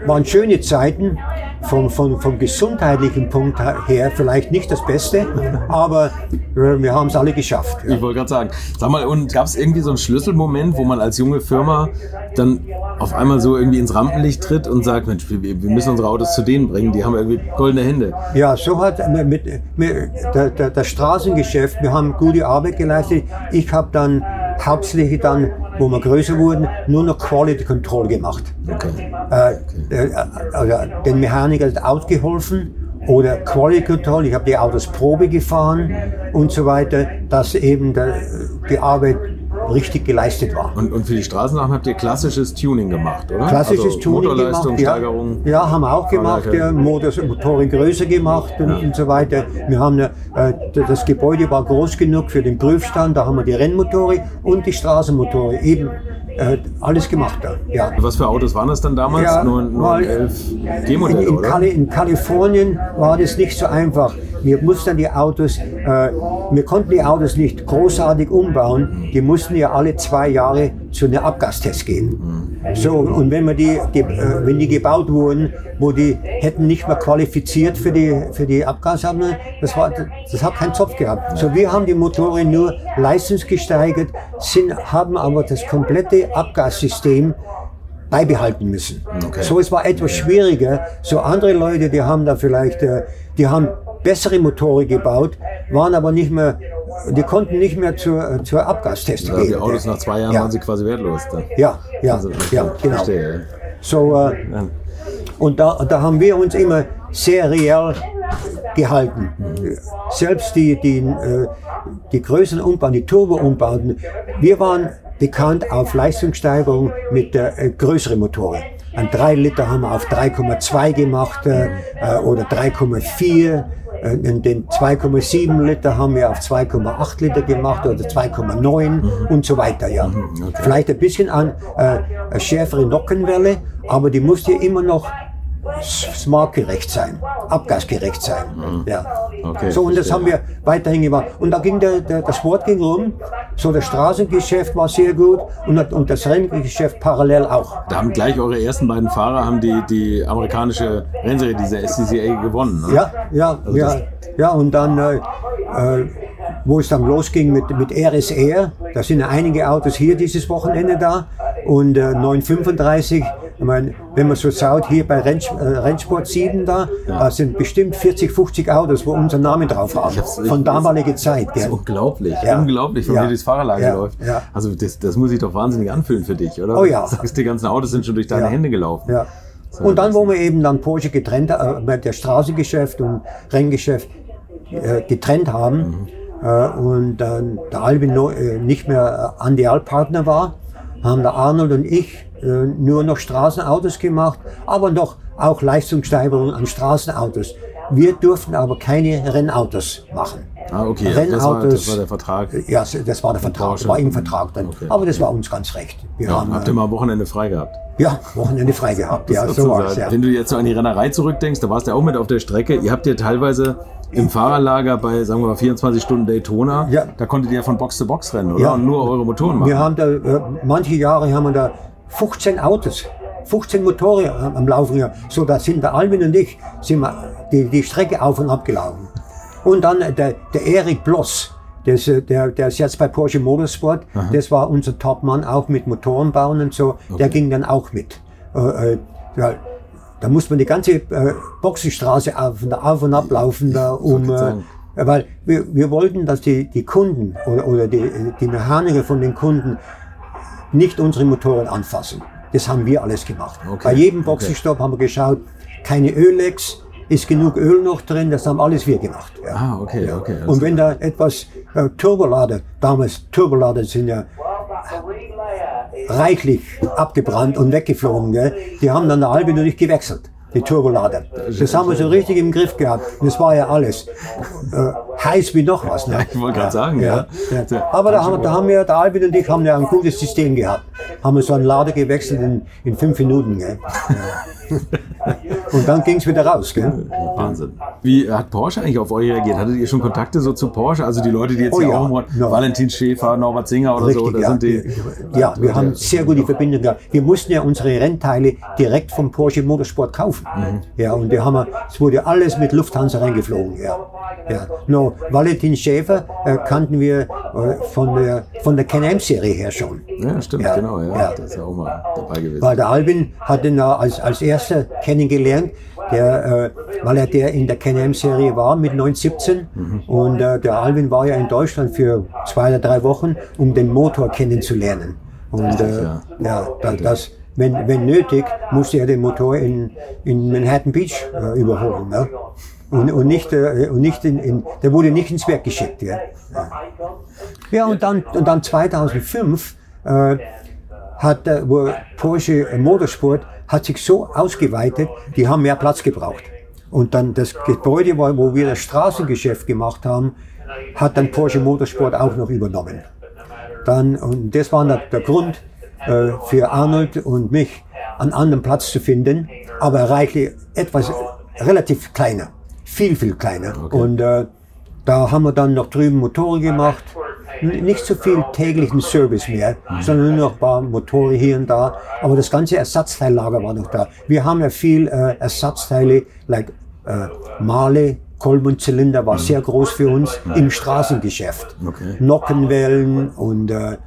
Waren schöne Zeiten, vom, vom, vom gesundheitlichen Punkt her vielleicht nicht das Beste, aber äh, wir haben es alle geschafft. Ja. Ich wollte gerade sagen, sag mal, und gab es irgendwie so einen Schlüsselmoment, wo man als junge Firma dann auf einmal so irgendwie ins Rampenlicht tritt und sagt, Mensch, wir, wir müssen unsere Autos zu denen bringen, die haben irgendwie goldene Hände. Ja, so hat mit, mit, mit der, der, das Straßengeschäft, wir haben gute Arbeit geleistet. Ich habe dann hauptsächlich dann, wo wir größer wurden, nur noch Quality Control gemacht. Okay. Äh, äh, also den Mechanikern ausgeholfen oder Quality Control. Ich habe die Autos Probe gefahren und so weiter, dass eben der, die Arbeit richtig geleistet war. Und, und für die Straßensachen habt ihr klassisches Tuning gemacht, oder? Klassisches also Tuning Motorleistung, gemacht. Ja, Steigerung. ja, haben wir auch gemacht. Ja, Motor, Motoren größer gemacht und, und so weiter. Wir haben äh, das Gebäude war groß genug für den Prüfstand. Da haben wir die Rennmotore und die Straßenmotore eben äh, alles gemacht. Da. Ja. Was für Autos waren das dann damals? Ja, nur nur weil 11 In, G-Modelle, in, oder? Kali in Kalifornien war das nicht so einfach. Wir mussten die Autos, äh, wir konnten die Autos nicht großartig umbauen. Die mussten ja alle zwei Jahre zu einem Abgastest gehen. So und wenn wir die, die äh, wenn die gebaut wurden, wo die hätten nicht mehr qualifiziert für die für die Abgassammlung, das war das hat keinen Zopf gehabt. So wir haben die Motoren nur leistungsgesteigert, sind haben aber das komplette Abgassystem beibehalten müssen. Okay. So, es war etwas schwieriger. So andere Leute, die haben da vielleicht, äh, die haben bessere Motoren gebaut, waren aber nicht mehr, die konnten nicht mehr zur, zur Abgastest Also die gehen. Autos nach zwei Jahren Ja. waren sie quasi wertlos. Dann. Ja, ja, Also, ja, genau. Verstehe. So, äh, Ja. und da, da haben wir uns immer sehr real gehalten. Selbst die, die, äh, die größeren Umbauten, die Turbo-Umbauten, wir waren bekannt auf Leistungssteigerung mit äh, größeren Motoren. Ein 3 Liter haben wir auf 3,2 gemacht äh, äh, oder 3,4. Äh, Den 2,7 Liter haben wir auf 2,8 Liter gemacht oder 2,9 und so weiter. Ja. Vielleicht ein bisschen an äh, schärfere Nockenwelle, aber die musste immer noch smartgerecht sein, abgasgerecht sein. Ja. Okay, so, und das haben wir weiterhin gemacht. Und da ging der, der, das Sport ging rum. So, das Straßengeschäft war sehr gut und, und das Renngeschäft parallel auch. Da haben gleich eure ersten beiden Fahrer haben die, die amerikanische Rennserie, diese SCCA, gewonnen. Ne? Ja, ja, Also ja, ja. Und dann, äh, äh, wo es dann losging mit, mit RSR, da sind einige Autos hier dieses Wochenende da. Und äh, 935 Ich meine, wenn man so schaut, hier bei Renn, äh, Rennsport 7 da, da sind bestimmt 40, 50 Autos, wo unser Name drauf haben. Von damaliger Zeit. Das ist unglaublich, Ja. unglaublich, wenn Ja. hier durchs Fahrerlager Ja. läuft. Ja. Also das, das muss sich doch wahnsinnig anfühlen für dich, oder? Oh ja. Du sagst, die ganzen Autos sind schon durch deine Ja. Hände gelaufen. Ja. Und dann, wo wir eben dann Porsche getrennt, äh, mit der Straßengeschäft und Renngeschäft äh, getrennt haben äh, und dann der Albin no, äh, nicht mehr äh, Andial-Partner war, haben der Arnold und ich nur noch Straßenautos gemacht, aber doch auch Leistungssteigerung an Straßenautos. Wir durften aber keine Rennautos machen. Ah, okay, das war, das Rennautos, war der Vertrag. ja, das war der Vertrag, Porsche. war im Vertrag dann. Okay. Aber das war uns ganz recht. Wir Ja, haben habt äh, ihr mal am Wochenende frei gehabt? ja, Wochenende frei gehabt. Ja, so sozusagen. war's, ja. Wenn du jetzt so an die Rennerei zurückdenkst, da warst du ja auch mit auf der Strecke. Ihr habt ja teilweise im Fahrerlager bei, sagen wir mal, 24 Stunden Daytona, Ja. da konntet ihr ja von Box zu Box rennen, oder? Ja. Und nur eure Motoren machen. Wir haben da, äh, manche Jahre haben wir da 15 Autos, 15 Motoren am Laufen gehabt. So, da sind der Albin und ich, sind wir die, die Strecke auf und ab gelaufen. Und dann der, der Erik Bloss, das, äh, der, der ist jetzt bei Porsche Motorsport, das war unser Topmann auch mit Motorenbauen und so, der ging dann auch mit. Äh, äh, ja, da muss man die ganze äh, Boxenstraße auf, und- auf und ab laufen, da, um, äh, weil wir, wir wollten, dass die, die Kunden oder, oder die, die Mechaniker von den Kunden nicht unsere Motoren anfassen. Das haben wir alles gemacht. Okay, Bei jedem okay. Boxenstopp haben wir geschaut, keine Öllecks, ist genug Öl noch drin, das haben alles wir gemacht. Ja. Ah, okay, okay. alles Und wenn da etwas äh, Turbolader, damals Turbolader sind ja reichlich abgebrannt und weggeflogen, gell? die haben dann der Albin und ich gewechselt. Die Turbolader. Das haben wir so richtig im Griff gehabt. Das war ja alles. Äh, heiß wie noch was. Ne? Ich wollte gerade sagen, ja. Ja. Aber da haben, da haben wir, der Albin und ich haben ja ein gutes System gehabt. Haben wir so einen Lader gewechselt in, in fünf Minuten. Gell? Und dann ging's wieder raus. Gell? Wahnsinn. Wie hat Porsche eigentlich auf euch reagiert? Hattet ihr schon Kontakte so zu Porsche? Also die Leute, die jetzt Oh hier ja. auch Ja. Valentin Schäfer, Norbert Singer oder so, da ja. sind die. ja, wir haben sehr gute Verbindungen gehabt. Wir mussten ja unsere Rennteile direkt vom Porsche Motorsport kaufen. Mhm. Ja, und wir haben, es wurde alles mit Lufthansa reingeflogen. Ja. Ja. No, Valentin Schäfer äh, kannten wir äh, von der, von der Can-Am-Serie her schon. Ja, stimmt, genau, ja. ja. Das ist ja auch mal dabei gewesen. Weil der Albin hat ihn ja als, als erster kennengelernt, der, äh, weil er der in der Can-Am-Serie war mit 917. Und äh, der Albin war ja in Deutschland für zwei oder drei Wochen, um den Motor kennenzulernen. Und äh, ja. ja, da, das, wenn, wenn nötig, musste er den Motor in, in Manhattan Beach äh, überholen. Ne? Und, und nicht, äh, und nicht in, in, der wurde nicht ins Werk geschickt. Ja, ja. und, dann, und dann 2005 äh, hat äh, wo Porsche Motorsport hat sich so ausgeweitet, die haben mehr Platz gebraucht. Und dann das Gebäude, wo wir das Straßengeschäft gemacht haben, hat dann Porsche Motorsport auch noch übernommen. Dann, und das war der, der Grund äh, für Arnold und mich, einen anderen Platz zu finden, aber reichlich etwas relativ kleiner, viel, viel kleiner. Und äh, da haben wir dann noch drüben Motoren gemacht. Nicht so viel täglichen Service mehr, sondern nur noch ein paar Motoren hier und da. Aber das ganze Ersatzteillager war noch da. Wir haben ja viel äh, Ersatzteile, like äh, Male, Kolben und Zylinder war sehr groß für uns im Straßengeschäft. Okay. Nockenwellen und äh,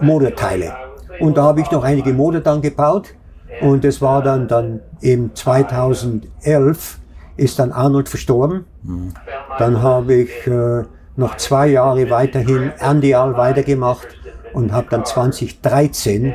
Motorteile. Und da habe ich noch einige Motor dann gebaut. Und das war dann, dann eben 2011 ist dann Arnold verstorben. Dann habe ich äh, noch zwei Jahre weiterhin Andial weitergemacht und habe dann 2013 äh,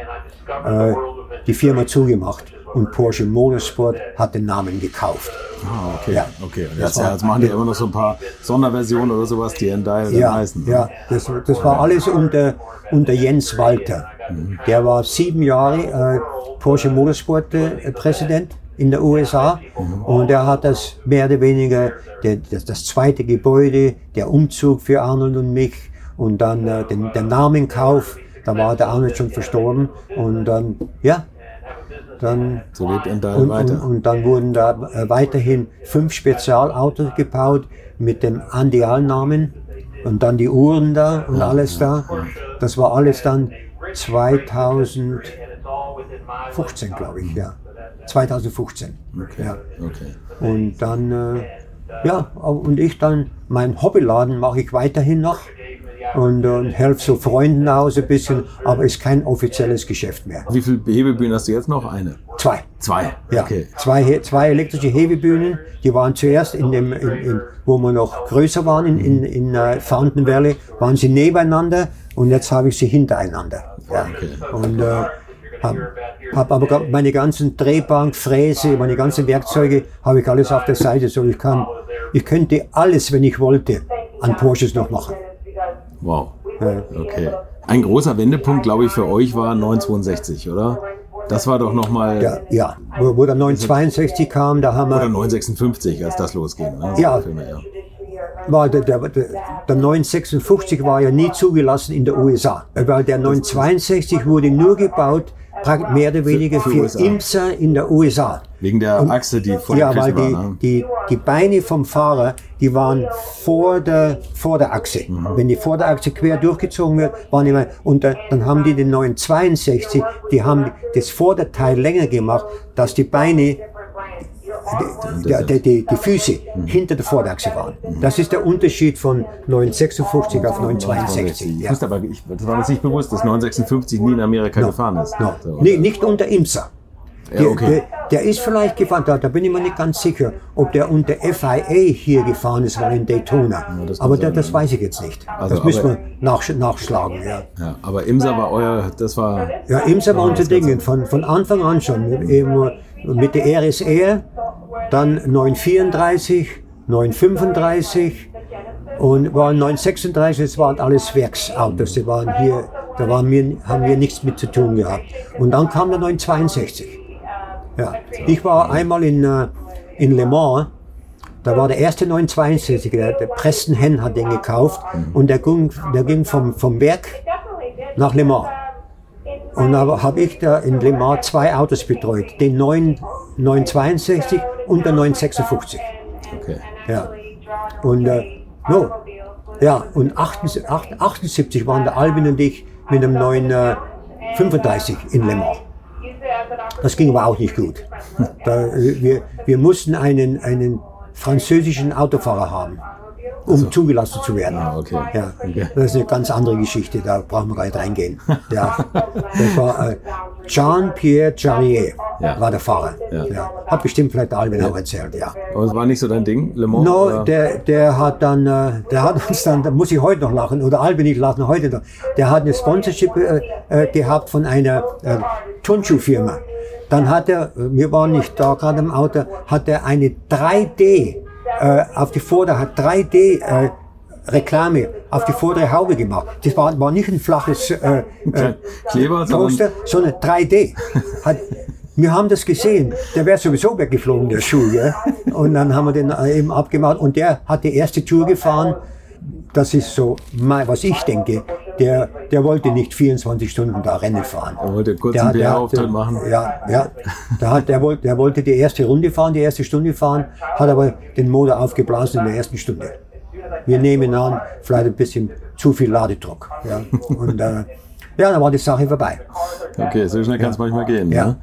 die Firma zugemacht und Porsche Motorsport hat den Namen gekauft. Ah, okay. Ja. okay. Und jetzt, ja, jetzt machen die immer noch so ein paar Sonderversionen oder sowas, die Endile dann Ja, heißen. ja das, das war alles unter, unter Jens Walter. Der war sieben Jahre äh, Porsche Motorsport äh, Präsident in der USA und er hat das mehr oder weniger der, das, das zweite Gebäude, der Umzug für Arnold und mich und dann äh, den, der Namenkauf. Da war der Arnold schon verstorben und dann ja, dann So und, und, und dann wurden da äh, weiterhin fünf Spezialautos gebaut mit dem Andial-Namen und dann die Uhren da und alles da. Das war alles dann 2015, glaube ich, ja. 2015. Okay. Ja. okay. Und dann, äh, ja, und ich dann, mein Hobbyladen mache ich weiterhin noch und, und helfe so Freunden aus ein bisschen, aber ist kein offizielles Geschäft mehr. Wie viele Hebebühnen hast du jetzt noch? Eine. Zwei. Zwei. Ja, Okay. zwei, zwei elektrische Hebebühnen, die waren zuerst in dem, in, in, wo wir noch größer waren, in, in, in äh, Fountain Valley, waren sie nebeneinander und jetzt habe ich sie hintereinander. Ja. Und äh, habe hab aber meine ganzen Drehbank, Fräse, meine ganzen Werkzeuge habe ich alles auf der Seite, so ich kann, ich könnte alles, wenn ich wollte, an Porsches noch machen. Wow. Okay. Ein großer Wendepunkt, glaube ich, für euch war 962, oder? Das war doch nochmal. Ja, ja. Wo, wo der 962 kam, da haben Oder wir, 956, als das losging. Ne? Ja. Filme, ja. war der, der, der, der 956 war ja nie zugelassen in der USA, weil der 962 wurde nur gebaut, mehr oder weniger für für. Imser in der USA. Wegen der Achse, die vor Ja, der weil die, war. Ne? die, die Beine vom Fahrer, die waren vor der, vor der Achse. Mhm. Wenn die Vorderachse quer durchgezogen wird, waren die mal, und da, dann haben die den 962, die haben das Vorderteil länger gemacht, dass die Beine, die, die, die, Füße Mhm. hinter der Vorderachse waren. Das ist der Unterschied von 956 auf 962. Ich Ja. wusste aber, ich, das war mir nicht bewusst, dass 956 nie in Amerika gefahren ist. No. So, Nee, nicht unter Imsa. Ja, okay. Der, der ist vielleicht gefahren, da, da bin ich mir nicht ganz sicher, ob der unter FIA hier gefahren ist, weil in Daytona. das kann aber da, das ja. weiß ich jetzt nicht. Also, das müssen wir nach, nachschlagen. Ja, Ja, aber Imsa war euer, das war. ja Imsa war Ja, unser das. Ding, von, von Anfang an schon. Mit, eben mit der RSR, dann 934, 935 und waren 936, das waren alles Werksautos. Die waren hier, da waren wir, haben wir nichts mit zu tun gehabt. Und dann kam der 962. Ja. Ich war einmal in, äh, in Le Mans, da war der erste 962, der, der Preston Hen hat den gekauft und der ging, der ging vom, vom Werk nach Le Mans. Und da habe ich da in Le Mans zwei Autos betreut, den 9, 962 und der 956. Okay. Ja. Und, äh, no. ja, und 78, 78 waren der Albin und ich mit dem 935 in Le Mans. Das ging aber auch nicht gut. Da, äh, wir, wir mussten einen, einen französischen Autofahrer haben, um zugelassen zu werden. Ah, okay. Ja, Okay. das ist eine ganz andere Geschichte, da brauchen wir gar nicht reingehen. Ja, das war äh, Jean-Pierre Charrier, Ja. war der Fahrer. Ja. Hat bestimmt vielleicht der Albin auch erzählt, ja. Aber es war nicht so dein Ding, Le Mans? No, oder? der, der hat dann, äh, der hat uns dann, da muss ich heute noch lachen, oder Albin, ich lache heute noch, der hat eine Sponsorship äh, äh, gehabt von einer äh, Turnschuhfirma. Dann hat er, äh, wir waren nicht da gerade im Auto, hat er eine 3D äh, auf die Vorder, hat 3D äh, Reklame auf die vordere Haube gemacht. Das war, war nicht ein flaches äh, äh, Kleber, sondern Poster, sondern 3D. Hat, wir haben das gesehen. Der wäre sowieso weggeflogen, der Schuh. Gell? Und dann haben wir den äh, eben abgemacht. Und der hat die erste Tour gefahren. Das ist so, mein, was ich denke. Der, der wollte nicht 24 Stunden da Rennen fahren. Er wollte kurz einen hat- machen. Ja, ja. Der, hat, der, wollte, der wollte die erste Runde fahren, die erste Stunde fahren, hat aber den Motor aufgeblasen in der ersten Stunde. Wir nehmen an, vielleicht ein bisschen zu viel Ladedruck. Ja. Und äh, ja, dann war die Sache vorbei. Okay, so schnell kann es manchmal gehen. Ja. Ne?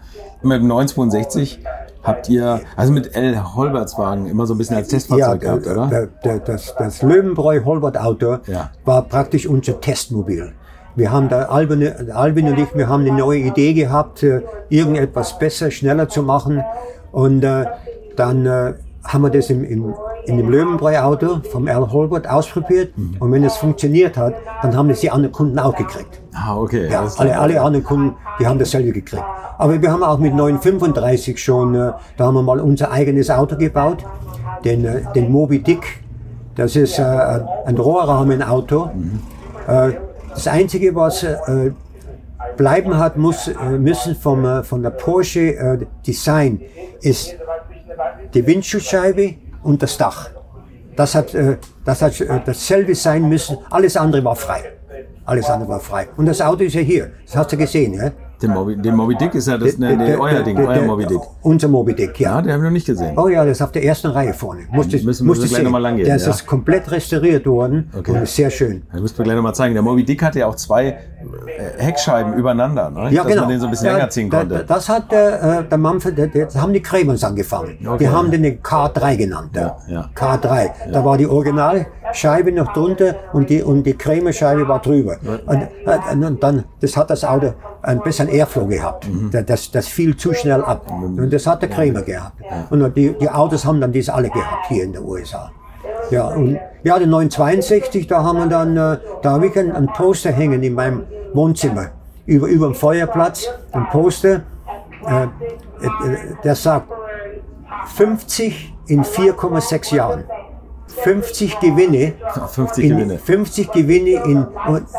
Mit dem 962 habt ihr, also mit L. Holbertswagen immer so ein bisschen als Testfahrzeug gehabt, der, oder? der, der, das, das Löwenbräu Holbert Auto Ja. war praktisch unser Testmobil. Wir haben da Albin, Albin und ich, wir haben eine neue Idee gehabt, äh, irgendetwas besser, schneller zu machen. Und äh, dann äh, haben wir das im, im, in dem Löwenbräu-Auto vom Earl Holbert ausprobiert. Mhm. Und wenn es funktioniert hat, dann haben das die anderen Kunden auch gekriegt. Ah, okay. Ja, alle, alle anderen Kunden, die haben dasselbe gekriegt. Aber wir haben auch mit 935 schon, äh, da haben wir mal unser eigenes Auto gebaut, den, äh, den Moby Dick. Das ist äh, ein Rohrrahmenauto. Äh, das Einzige, was bleiben hat muss, müssen vom, von der Porsche Design, ist die Windschutzscheibe und das Dach. Das hat, äh, das hat äh, dasselbe sein müssen. Alles andere war frei. Alles andere war frei. Und das Auto ist ja hier. Das hast du gesehen, ja? Den Moby, den Moby Dick ist ja das, Der- ne, der- euer Ding, der- euer Moby Dick. Unser Moby Dick, ja. Ja, den haben wir noch nicht gesehen. Oh ja, das ist auf der ersten Reihe vorne. Musst du, Müssen wir musst gleich sehen. noch mal lang gehen, Der ist ja. jetzt komplett restauriert worden Okay. und ist sehr schön. Das müsst ihr gleich nochmal zeigen. Der Moby Dick hatte ja auch zwei äh, Heckscheiben übereinander, ne? Ja, dass genau. man den so ein bisschen Ja, länger ziehen da- konnte. Das hat der, äh, der Manfred, der, der, das haben die Kremers angefangen. Okay. Die haben den den K3 genannt. Ja, ja. K3. Da war die Original Scheibe noch drunter und die, und die Cremescheibe war drüber. Und, äh, und dann, das hat das Auto ein bisschen Airflow gehabt. Das, das fiel zu schnell ab. Und das hat der Cremer gehabt. Und die, die Autos haben dann das alle gehabt hier in den USA. Ja, und ja, den 962, da haben wir dann, äh, da habe ich ein, ein Poster hängen in meinem Wohnzimmer. Über, über dem Feuerplatz, ein Poster, äh, äh, der sagt 50 in 4,6 Jahren. 50 Gewinne. 50 in, Gewinne. 50 Gewinne in,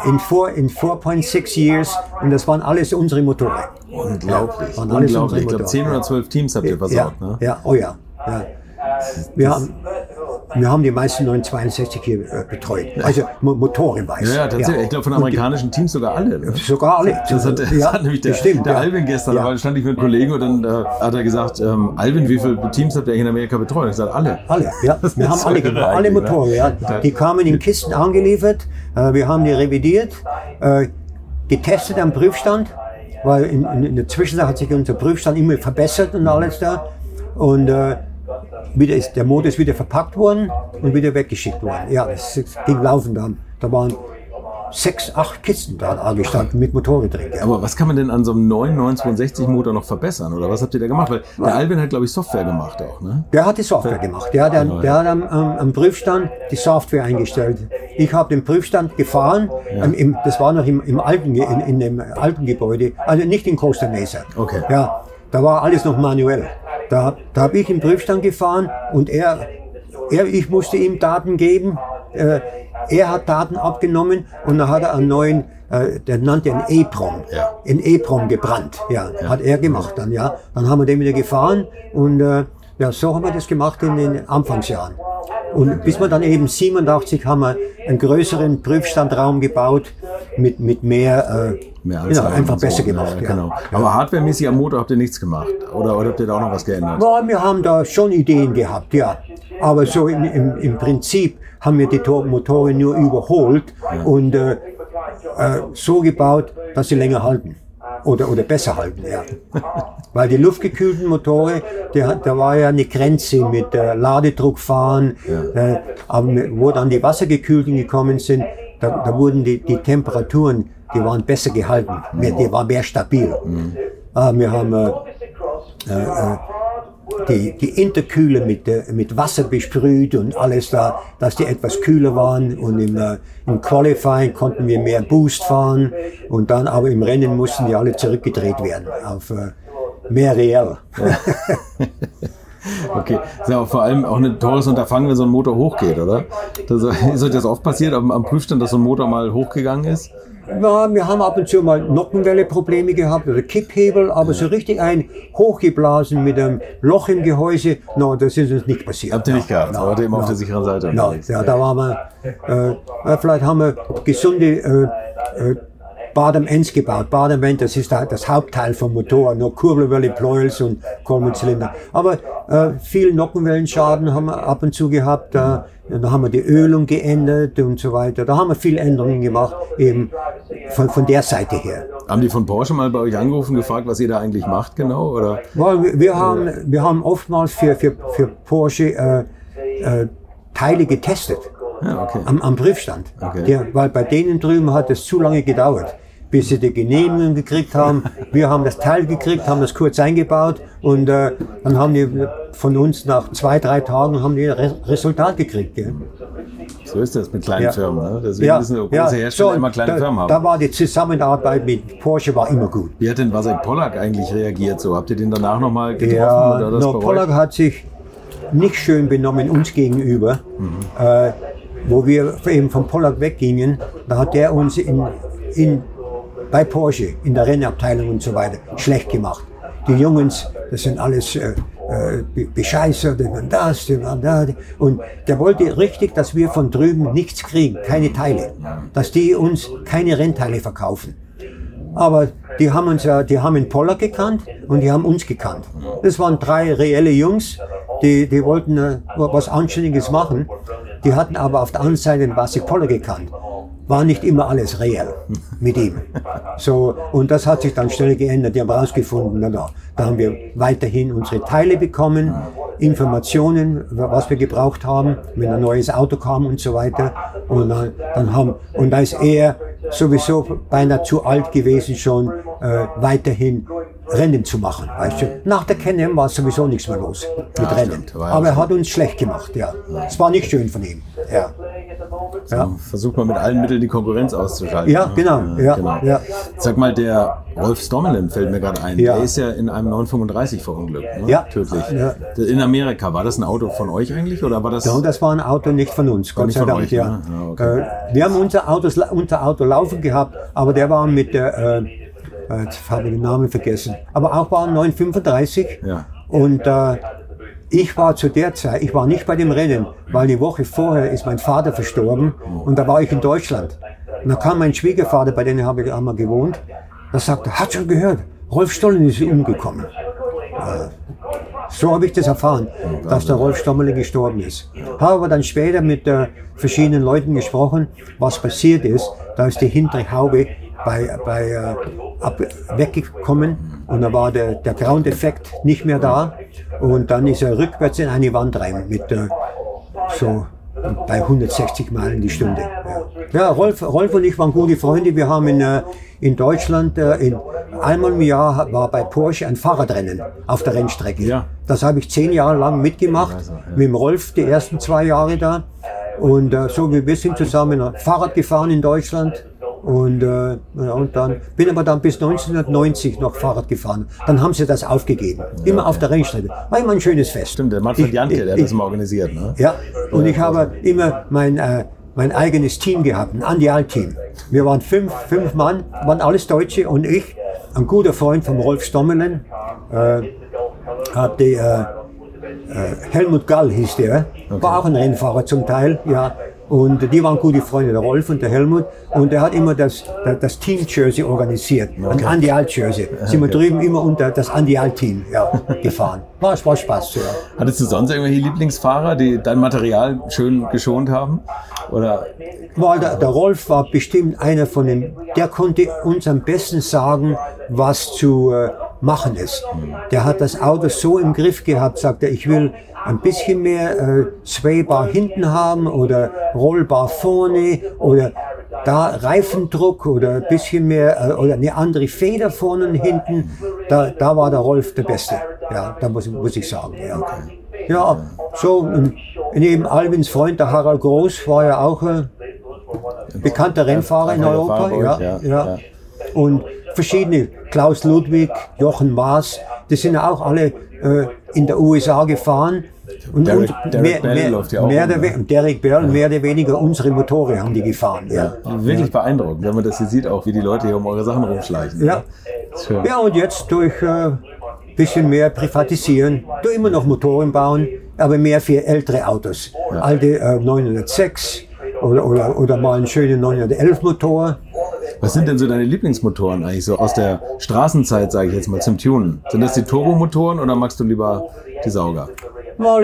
in, 4, in 4.6 years und das waren alles unsere Motoren. Unglaublich. alles Unglaublich. Ich glaube, Motoren. 10 oder 12 Teams habt ihr versaut, ja, ne? ja, oh ja. ja. Wir, haben, wir haben die meisten 962 hier äh, betreut. Also mo- motorenweise. Ja, ja, tatsächlich. Ich glaube, von amerikanischen Teams sogar alle. Ne? Sogar alle. Das hat, das ja, hat nämlich der, stimmt, der ja. Alvin gestern, Ja. da stand ich mit einem Kollegen und dann äh, hat er gesagt, ähm, Alvin, wie viele Teams habt ihr in Amerika betreut? Ich gesagt, alle. Alle, ja. Das Wir haben alle gemacht, alle ne? Motoren, ja. Die kamen in Kisten angeliefert, äh, wir haben die revidiert, äh, getestet am Prüfstand, weil in, in, in der Zwischenzeit hat sich unser Prüfstand immer verbessert und alles da. Und äh, wieder ist, der Motor ist wieder verpackt worden und wieder weggeschickt worden. Ja, ist- ging laufend dann. Da waren sechs, acht Kisten da angestanden mit. Ja. Aber was kann man denn an so einem neuen 962 Motor noch verbessern? Oder was habt ihr da gemacht? Weil der Alvin hat, glaube ich, Software gemacht auch, ne? Der hat die Software gemacht. Der hat, an, der hat am, am, Prüfstand die Software eingestellt. Ich habe den Prüfstand gefahren. Ähm, im, das war noch im, im alten, in, in dem alten Gebäude, also nicht in Costa Mesa. Okay. Ja, da war alles noch manuell. Da, da habe ich im Prüfstand gefahren und er, er, ich musste ihm Daten geben. Äh, er hat Daten abgenommen und dann hat er einen neuen, äh, der nannte einen E-Prom, Ja. einen E-Prom gebrannt. Ja, hat er gemacht dann, ja. Dann haben wir den wieder gefahren und äh, ja, so haben wir das gemacht in den Anfangsjahren. Und bis wir dann eben 87 haben wir einen größeren Prüfstandraum gebaut mit, mit mehr, äh, Mehr genau, Anzahl einfach so. besser Ja, gemacht. Ja, ja. genau. Aber hardwaremäßig am Motor habt ihr nichts gemacht? Oder, oder habt ihr da auch noch was geändert? Ja, wir haben da schon Ideen gehabt, ja. Aber so im, im, im Prinzip haben wir die Tor- Motoren nur überholt und äh, äh, so gebaut, dass sie länger halten. Oder, oder besser halten, ja. Weil die luftgekühlten Motoren, der, da war ja eine Grenze mit äh, Ladedruck fahren, äh, aber wo dann die wassergekühlten gekommen sind, da, da wurden die, die Temperaturen, die waren besser gehalten, mehr, die waren mehr stabil. Ah, wir haben äh, äh, die, die Interkühler mit, mit Wasser besprüht und alles da, dass die etwas kühler waren. Und im, äh, im Qualifying konnten wir mehr Boost fahren. Und dann aber im Rennen mussten die alle zurückgedreht werden auf äh, mehr reell. Okay, ist ja vor allem auch ein teures Unterfangen, wenn so ein Motor hochgeht, oder? Das, ist euch das oft passiert am, am Prüfstand, dass so ein Motor mal hochgegangen ist? Ja, wir haben ab und zu mal Nockenwelle-Probleme gehabt oder Kipphebel, aber so richtig ein hochgeblasen mit einem Loch im Gehäuse, no, das ist uns nicht passiert. Habt ihr nicht gehabt, No, aber immer no. auf der sicheren Seite unterwegs. ja, da waren wir, äh, äh, vielleicht haben wir gesunde äh, äh, Badem-Ends gebaut. Badem-End, das ist da- das Hauptteil vom Motor, nur Kurbelwelle, Pleuels und Kolbenzylinder. Aber äh, viel Nockenwellenschaden haben wir ab und zu gehabt. Äh, da haben wir die Ölung geändert und so weiter. Da haben wir viel Änderungen gemacht, eben von, von der Seite her. Haben die von Porsche mal bei euch angerufen, gefragt, was ihr da eigentlich macht, genau? Oder? Weil wir, wir, haben, wir haben oftmals für, für, für Porsche äh, äh, Teile getestet. Ja, okay. am, am Prüfstand. Okay. Der, weil bei denen drüben hat es zu lange gedauert, bis sie die Genehmigung gekriegt haben. Wir haben das Teil gekriegt, haben das kurz eingebaut und äh, dann haben die von uns nach zwei, drei Tagen haben die Re Resultat gekriegt. Gell? So ist das mit kleinen Ja. Firmen. Ne? Deswegen müssen große Hersteller so, immer kleine da, Firmen haben. Da war die Zusammenarbeit mit Porsche war immer gut. Wie hat denn Vasek Pollack eigentlich reagiert? So habt ihr den danach nochmal getroffen Ja, oder das no? Pollack hat sich nicht schön benommen uns gegenüber. Äh, wo wir eben von Pollack weggingen, da hat der uns in, in, bei Porsche in der Rennabteilung und so weiter schlecht gemacht. Die Jungs, das sind alles äh, äh, Be- Bescheißer, die waren das, die waren da. Und der wollte richtig, dass wir von drüben nichts kriegen, keine Teile. Dass die uns keine Rennteile verkaufen. Aber die haben uns ja, die haben den Pollack gekannt und die haben uns gekannt. Das waren drei reelle Jungs, die, die wollten äh, was Anständiges machen. Die hatten aber auf der anderen Seite den Basik Pollack gekannt. War nicht immer alles reell mit ihm. So, und das hat sich dann schnell geändert. Die haben rausgefunden, na, da haben wir weiterhin unsere Teile bekommen. Informationen, was wir gebraucht haben, wenn ein neues Auto kam und so weiter. Und dann, dann haben, und da ist er sowieso beinahe zu alt gewesen schon, äh, weiterhin Rennen zu machen. Weißt du? Nach der KNM war sowieso nichts mehr los mit Ja, Rennen. stimmt. Aber er hat uns schlecht gemacht, ja. Es war nicht schön von ihm. Ja, ja. Versucht man mit allen Mitteln die Konkurrenz auszuschalten. Ja, genau, ja, ja. Sag mal, der Rolf Stommelen fällt mir gerade ein. Der ist ja in einem 935 verunglückt. Ne? Ja. Tödlich. In Amerika, war das ein Auto von euch eigentlich oder war das? Ja, das war ein Auto nicht von uns, Gott sei Dank. euch, ja. ne? Ja, okay. Äh, wir haben unser, Autos, unser Auto laufen gehabt, aber der war mit der, äh, jetzt habe ich den Namen vergessen, aber auch war ein 935. Ja. Und äh, ich war zu der Zeit, ich war nicht bei dem Rennen, weil eine Woche vorher ist mein Vater verstorben und da war ich in Deutschland. Und da kam mein Schwiegervater, bei dem habe ich einmal gewohnt, da sagte, hat schon gehört, Rolf Stollen ist umgekommen. So habe ich das erfahren, dass der Rolf Stommele gestorben ist. Habe aber dann später mit äh, verschiedenen Leuten gesprochen, was passiert ist. Da ist die hintere Haube bei, bei, äh, ab, weggekommen und da war der, der Ground-Effekt nicht mehr da. Und dann ist er rückwärts in eine Wand rein mit äh, so bei 160 Meilen die Stunde. Ja, ja Rolf, Rolf und ich waren gute Freunde. Wir haben in, äh, in Deutschland äh, in, einmal im Jahr war bei Porsche ein Fahrradrennen auf der Rennstrecke. Ja. Das habe ich zehn Jahre lang mitgemacht, mit dem Rolf die ersten zwei Jahre da. Und äh, so wie wir sind zusammen Fahrrad gefahren in Deutschland. Und, äh, und dann bin aber dann bis 1990 noch Fahrrad gefahren. Dann haben sie das aufgegeben. Immer auf der Rennstrecke. War immer ein schönes Fest. Stimmt, der Manfred Ich- Janke, der hat ich- das mal organisiert. Ne? ja, und ich habe immer mein, äh, mein eigenes Team gehabt, ein Andial-Team. Wir waren fünf, fünf Mann, waren alles Deutsche und ich, ein guter Freund von Rolf Stommelen, äh, hatte äh, äh, Helmut Gall hieß der, war auch ein Rennfahrer zum Teil, ja. Und die waren gute Freunde, der Rolf und der Helmut. Und er hat immer das, das, Team-Jersey organisiert, ein Andial-Jersey. Sind wir drüben immer unter das Andial-Team ja, gefahren. War, war Spaß, ja. Hattest du sonst irgendwelche Lieblingsfahrer, die dein Material schön geschont haben? Oder Weil der, der Rolf war bestimmt einer von den, der konnte uns am besten sagen, was zu äh, machen ist. Der hat das Auto so im Griff gehabt, sagt er, ich will ein bisschen mehr äh, Swaybar hinten haben oder rollbar vorne oder da Reifendruck oder ein bisschen mehr äh, oder eine andere Feder vorne und hinten. Da, da war der Rolf der Beste. Ja, da muss, muss ich sagen. Ja. Ja, so neben Alvins Freund, der Harald Groß, war ja auch äh, bekannter Rennfahrer in Europa. Ja, ja. Und verschiedene, Klaus Ludwig, Jochen Maas, die sind ja auch alle äh, in der USA gefahren. Und Derek- und Derek mehr, Bell mehr, läuft ja auch mehr der, Derek Bell, mehr oder weniger unsere Motoren haben die gefahren. Ja. wirklich beeindruckend, wenn man das hier sieht, auch wie die Leute hier um eure Sachen rumschleichen. Ja. Schön. Ja, und jetzt durch äh, bisschen mehr privatisieren, du immer noch Motoren bauen, aber mehr für ältere Autos. Alte äh, 906 oder, oder, oder mal einen schönen 911 Motor. Was sind denn so deine Lieblingsmotoren eigentlich so aus der Straßenzeit, sage ich jetzt mal, zum Tunen? Sind das die Turbomotoren oder magst du lieber die Sauger?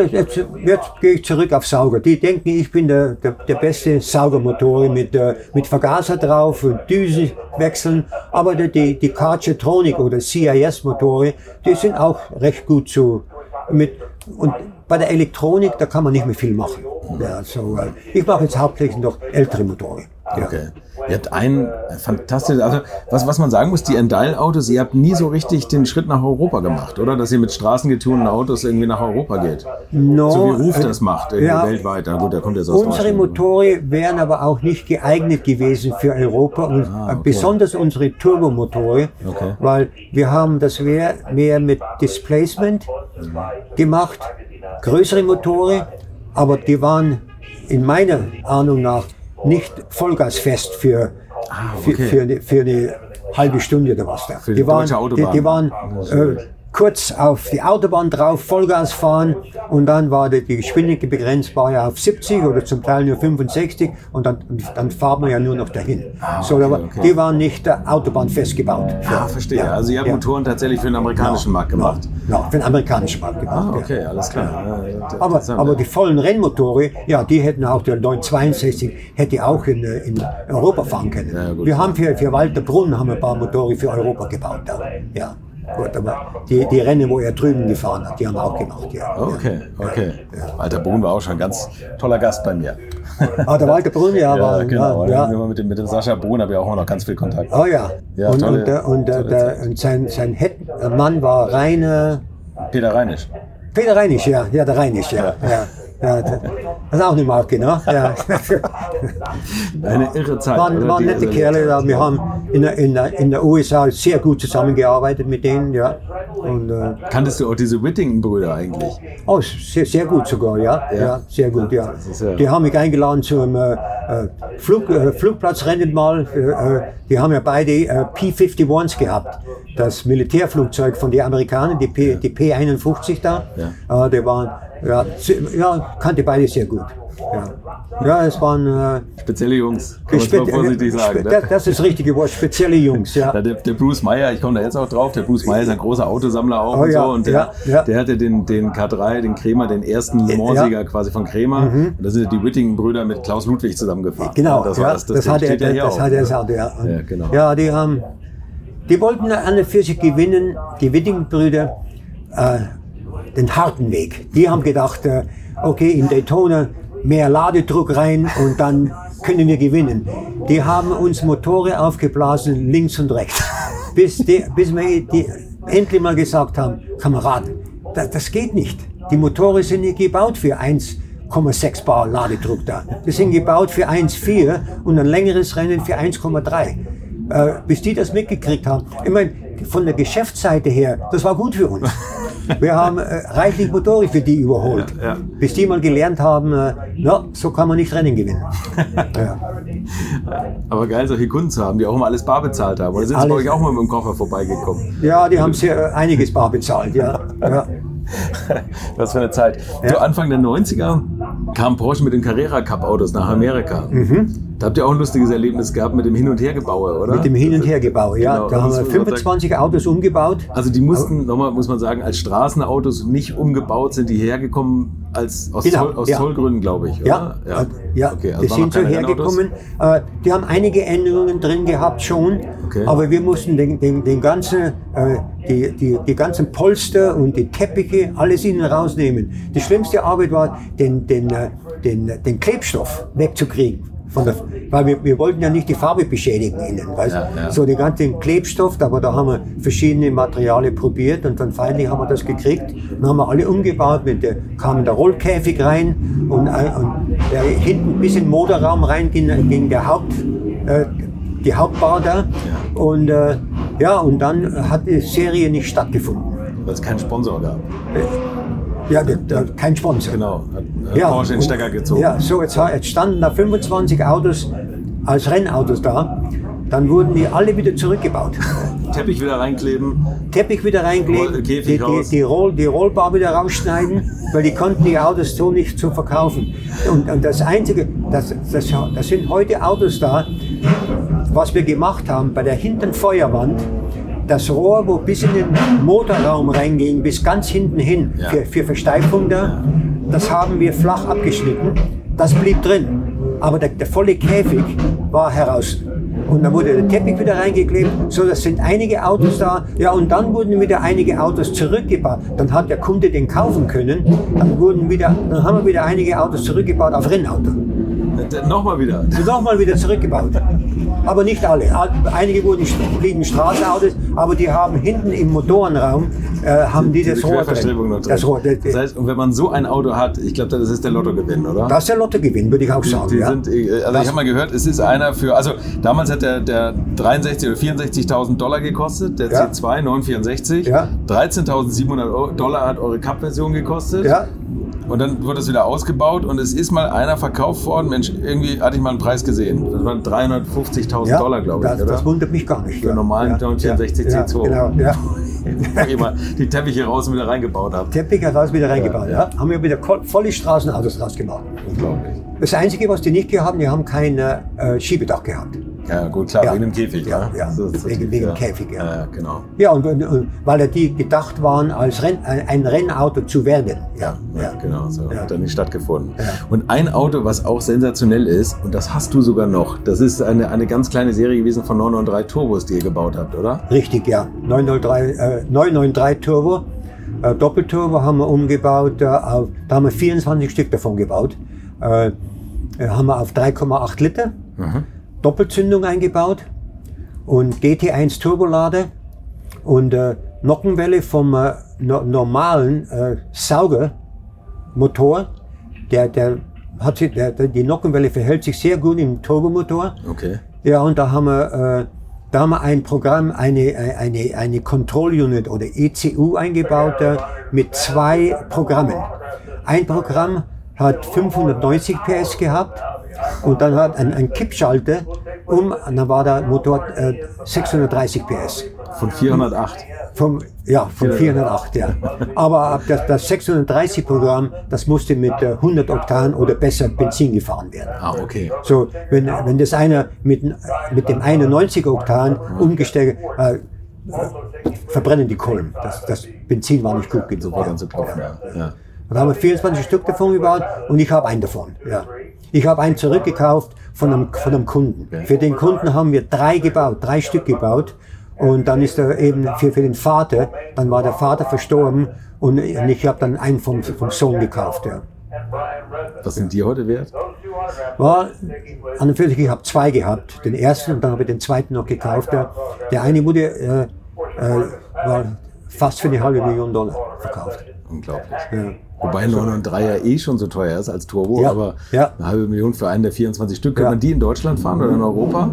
Jetzt, jetzt gehe ich zurück auf Sauger. Die denken, ich bin der, der, der beste Saugermotor mit, äh, mit Vergaser drauf und Düse wechseln. Aber die, die, Karchetronic oder CIS-Motoren, die sind auch recht gut zu. Mit, und bei der Elektronik, da kann man nicht mehr viel machen. Ja, so, äh, ich mache jetzt hauptsächlich noch ältere Motoren. Ja. Okay. Ihr habt einen fantastisches, also was, was man sagen muss, die Endyle-Autos, ihr habt nie so richtig den Schritt nach Europa gemacht, oder? Dass ihr mit straßengetunten Autos irgendwie nach Europa geht. No, So wie Ruf das macht, irgendwie ja. weltweit. Na gut, der kommt jetzt aus Unsere. Motoren wären aber auch nicht geeignet gewesen für Europa und Ah, okay. besonders unsere Turbomotoren, Okay. weil wir haben das mehr, mehr mit Displacement gemacht, größere Motoren, aber die waren in meiner Ahnung nach nicht vollgasfest für, Ah, okay. für, für, eine, für eine halbe Stunde oder was da. Die waren. Die, die waren äh, kurz auf die Autobahn drauf, Vollgas fahren und dann war die, die Geschwindigkeit begrenzt war ja auf 70 oder zum Teil nur 65 und dann, dann fahren wir ja nur noch dahin. so, aber Ah, okay. Die waren nicht äh, Autobahn festgebaut. Ah, verstehe. Ja, also ihr habt ja. Motoren tatsächlich für den amerikanischen Markt gemacht. Ja, für den amerikanischen Markt gemacht. Ah, ja. okay, alles klar. Ja, Aber, aber die vollen Rennmotoren, ja, die hätten auch, der 962 hätte auch in, äh, in Europa fahren können. Ja, wir haben für, für Walter Brunn haben wir ein paar Motoren für Europa gebaut. Ja. ja. Gut, aber die, die Rennen, wo er drüben gefahren hat, die haben wir auch gemacht. Ja. Okay, okay. Walter Brun war auch schon ein ganz toller Gast bei mir. Ah, der Walter Brun, ja, Ja, war, genau. ja, Ja. Mit, dem, mit dem Sascha Brun habe ich auch noch ganz viel Kontakt. Oh ja. Ja, und, tolle- und, der- und, der- der, und sein, sein Head Mann war Rainer Peter Reinisch. Peter Reinisch, ja, ja, der Reinisch, ja. ja. Ja. das ist auch eine Marke, ne? Ja. Eine irre Zeit. waren, waren nette Kerle. Da. Wir haben in der, in, der, in der USA sehr gut zusammengearbeitet mit denen, ja. Und, äh, Kanntest du auch diese Whittington-Brüder eigentlich? oh, sehr, sehr gut sogar, ja. Ja. Ja, sehr gut, ja. Die haben mich eingeladen zu einem äh, äh, Flug, äh, Flugplatzrennen mal. Äh, äh, die haben ja beide äh, P-51s gehabt. Das Militärflugzeug von den Amerikanern, die, P, die P-51 da. Ja. Die waren, ja, ja, kannte beide sehr gut. Ja, ja es waren äh, Spezielle Jungs, kann man spe- vorsichtig äh, sagen. Ne? das, das ist das richtige Wort, spezielle Jungs, ja. Ja, der, der Bruce Meyer, ich komme da jetzt auch drauf, der Bruce Meyer ist ein großer Autosammler auch Oh und ja, so. Und der, ja, ja. der hatte den, den K3, den Kremer, den ersten Le Mans-Sieger quasi von Kremer. Und da sind die Whittington-Brüder mit Klaus Ludwig zusammengefahren. Genau, das, ja, war das, das, das, hat er, ja das auch, hat er ne? gesagt, ja. Und Ja, genau. Ja, die haben, die wollten an für sich gewinnen, die Whitting-Brüder, äh, den harten Weg. Die haben gedacht, äh, okay, in Daytona mehr Ladedruck rein und dann können wir gewinnen. Die haben uns Motore aufgeblasen, links und rechts. Bis, die, bis wir die endlich mal gesagt haben, Kamerad, das, das geht nicht. Die Motoren sind nicht gebaut für 1,6 Bar Ladedruck da. Die sind gebaut für 1,4 und ein längeres Rennen für 1,3. Äh, bis die das mitgekriegt haben. Ich meine, von der Geschäftsseite her, das war gut für uns. Wir haben äh, reichlich Motoren für die überholt. Ja, ja. Bis die mal gelernt haben, äh, na, so kann man nicht Rennen gewinnen. ja. Aber geil, solche Kunden zu haben, die auch immer alles bar bezahlt haben. Oder sind sie bei euch auch mal mit dem Koffer vorbeigekommen? ja, die haben sehr, äh, einiges bar bezahlt. Ja. Was für eine Zeit. So Anfang der 90er kam Porsche mit den Carrera Cup Autos nach Amerika. Da habt ihr auch ein lustiges Erlebnis gehabt mit dem Hin- und Hergebaue, oder? Mit dem Hin- und Hergebau, ja. Genau, da haben das wir muss man 25 Autos umgebaut. Also die mussten, nochmal muss man sagen, als Straßenautos nicht umgebaut, sind die hergekommen als aus, Genau, Zoll, aus ja. Zollgründen, glaube ich. Ja, Oder? ja, ja. Okay, also die sind so hergekommen. Äh, die haben einige Änderungen drin gehabt schon, Okay. aber wir mussten den, den, den ganzen, äh, die, die, die ganzen Polster und die Teppiche, alles ihnen rausnehmen. Die schlimmste Arbeit war, den, den, äh, den, den Klebstoff wegzukriegen. Von der, weil wir, wir wollten ja nicht die Farbe beschädigen innen, weißt Ja, ja. So den ganzen Klebstoff, aber da haben wir verschiedene Materialien probiert und dann finally haben wir das gekriegt. Dann haben wir alle umgebaut, mit der, kam der Rollkäfig rein und, ein- und der, hinten bis in den Motorraum rein ging, ging der Haupt, äh, die Hauptbar da. Und äh, ja, und dann hat die Serie nicht stattgefunden. Weil es keinen Sponsor gab. Ja, kein Sponsor. Genau. Hat, hat Porsche den Stecker gezogen. Ja, so jetzt, jetzt standen da 25 Autos als Rennautos da. Dann wurden die alle wieder zurückgebaut. Teppich wieder reinkleben. Teppich wieder reinkleben, die, Käfig die, raus. die, Roll, die Rollbar wieder rausschneiden, weil die konnten die Autos so nicht zu verkaufen. Und, und das Einzige, das, das, das sind heute Autos da, was wir gemacht haben bei der hinteren Feuerwand, das Rohr, wo bis in den Motorraum reinging, bis ganz hinten hin Ja. für, für Versteifung da, das haben wir flach abgeschnitten. Das blieb drin. Aber der, der volle Käfig war heraus. Und dann wurde der Teppich wieder reingeklebt. So, das sind einige Autos da. Ja, und dann wurden wieder einige Autos zurückgebaut. Dann hat der Kunde den kaufen können. Dann wurden wieder, dann haben wir wieder einige Autos zurückgebaut auf Rennauto. Äh, Nochmal wieder. Nochmal wieder zurückgebaut. Aber nicht alle. Einige wurden, blieben Straßenautos, aber die haben hinten im Motorenraum, äh, haben die das Diese Rohr Querverstrebung noch drin. drin. Das Rohr. Das, Das heißt, und wenn man so ein Auto hat, ich glaube, das ist der Lottogewinn, oder? das ist der Lottogewinn, würde ich auch sagen. Die ja. sind, äh, also Das- ich habe mal gehört, es ist einer für, also damals hat der, der 63 oder 64.000 Dollar gekostet, der Ja. C2 964. Ja. 13.700 Euro- Dollar hat eure Cup-Version gekostet. Ja. Und dann wurde es wieder ausgebaut und es ist mal einer verkauft worden. Mensch, irgendwie hatte ich mal einen Preis gesehen. Das waren 350.000 Ja, Dollar, glaube ich, das, oder? das wundert mich gar nicht. Für einen normalen 964 ja, C2. Ja, genau, ja. Mal die Teppiche raus und wieder reingebaut habt. Teppich heraus wieder reingebaut. Ja, Ja, Haben wir wieder volle Straßenautos rausgemacht. Unglaublich. Das Einzige, was die nicht gehabt haben, die haben kein äh, Schiebedach gehabt. Ja, gut, klar, Ja. wegen dem Käfig. Ja, ja, So wegen- wegen ja. Käfig, ja. ja. genau. Ja, und, und, und weil die gedacht waren, als Renn, ein ein Rennauto zu werden. Ja, Ja, genau, so hat dann nicht stattgefunden. Und ein Auto, was auch sensationell ist, und das hast du sogar noch, das ist eine, eine ganz kleine Serie gewesen von 993 Turbos, die ihr gebaut habt, oder? Richtig, ja. 903, äh, 993 Turbo. Äh, Doppelturbo haben wir umgebaut. Äh, auf, da haben wir 24 Stück davon gebaut. Äh, äh, haben wir auf 3,8 Liter. Doppelzündung eingebaut. Und GT1 Turbolader. Und äh, Nockenwelle vom äh, no normalen äh, Saugermotor. Der, der hat sich, der, die Nockenwelle verhält sich sehr gut im Turbomotor. Okay. Ja, und da haben wir, äh, da haben wir ein Programm, eine, eine, eine Control Unit oder ECU eingebaut äh, mit zwei Programmen. Ein Programm hat 590 PS gehabt und dann hat ein, ein Kippschalter um, dann war der Motor äh, 630 PS. Von 408. Vom, ja, von 408, ja. Aber das, das 630-Programm, das musste mit äh, 100 Oktan oder besser Benzin gefahren werden. Ah, okay. So, wenn, wenn das einer mit, mit dem 91 Oktan umgestellt, äh, äh, verbrennen die Kohlen. Das, das Benzin war nicht gut genug. So kaufen, ja. ja. Da haben wir 24 Stück davon gebaut und ich habe einen davon. Ja. Ich habe einen zurückgekauft von einem, von einem Kunden. Okay. Für den Kunden haben wir drei gebaut, drei Stück gebaut. Und dann ist er eben für, für den Vater, dann war der Vater verstorben und ich habe dann einen vom, vom Sohn gekauft. Ja. Was sind die heute wert? War an und für sich, ich habe zwei gehabt. Den ersten und dann habe ich den zweiten noch gekauft. Der, der eine wurde äh, äh, war fast für eine halbe Million Dollar verkauft. Unglaublich. Ja. Wobei ein 993 ja eh schon so teuer ist als Turbo, Ja, aber ja. eine halbe Million für einen der 24 Stück. Kann Ja. man die in Deutschland fahren oder in Europa?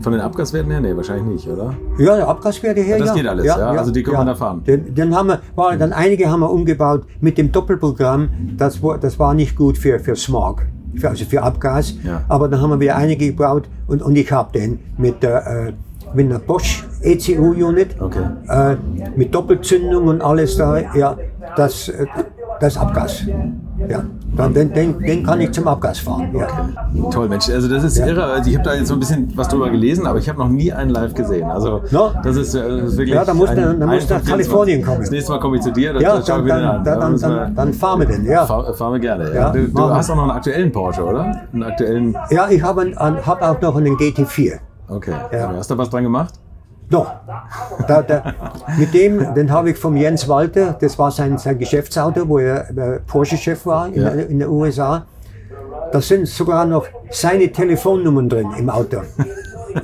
Von den Abgaswerten her? Nee, wahrscheinlich nicht, oder? Ja, der Abgaswerte her, Das ja. geht alles, ja? Also die können wir da fahren. Den, den haben wir, war, dann einige haben wir umgebaut mit dem Doppelprogramm. Das, war- das war nicht gut für, für Smog, für, also für Abgas. Ja. Aber dann haben wir wieder einige gebaut und, und ich habe den mit der, äh, mit einer Bosch ECU-Unit, Okay. äh, mit Doppelzündung und alles da. Ja, das, äh, das ist Abgas. Ja, dann, den, den, den kann ich zum Abgas fahren. Ja. Toll, Mensch. Also das ist irre. Also ich habe da jetzt so ein bisschen was drüber gelesen, aber ich habe noch nie einen live gesehen. Also No? das, ist, äh, das ist wirklich. Ja, da musst du- ein- da musst ein du nach von 24. Kalifornien kommen. Das nächste Mal komme ich zu dir. Ja, dann, dann, an. dann, Da dann, dann, dann fahren wir den, ja. Fahr, fahren wir gerne. Ja. Ja, du du hast auch noch einen aktuellen Porsche, oder? Einen aktuellen. Ja, ich habe hab auch noch einen GT4. Okay. Ja. Hast du was dran gemacht? Noch. Da, da, mit dem, den habe ich vom Jens Walter, das war sein, sein Geschäftsauto, wo er äh, Porsche-Chef war in, Ja. in den USA. Da sind sogar noch seine Telefonnummern drin im Auto.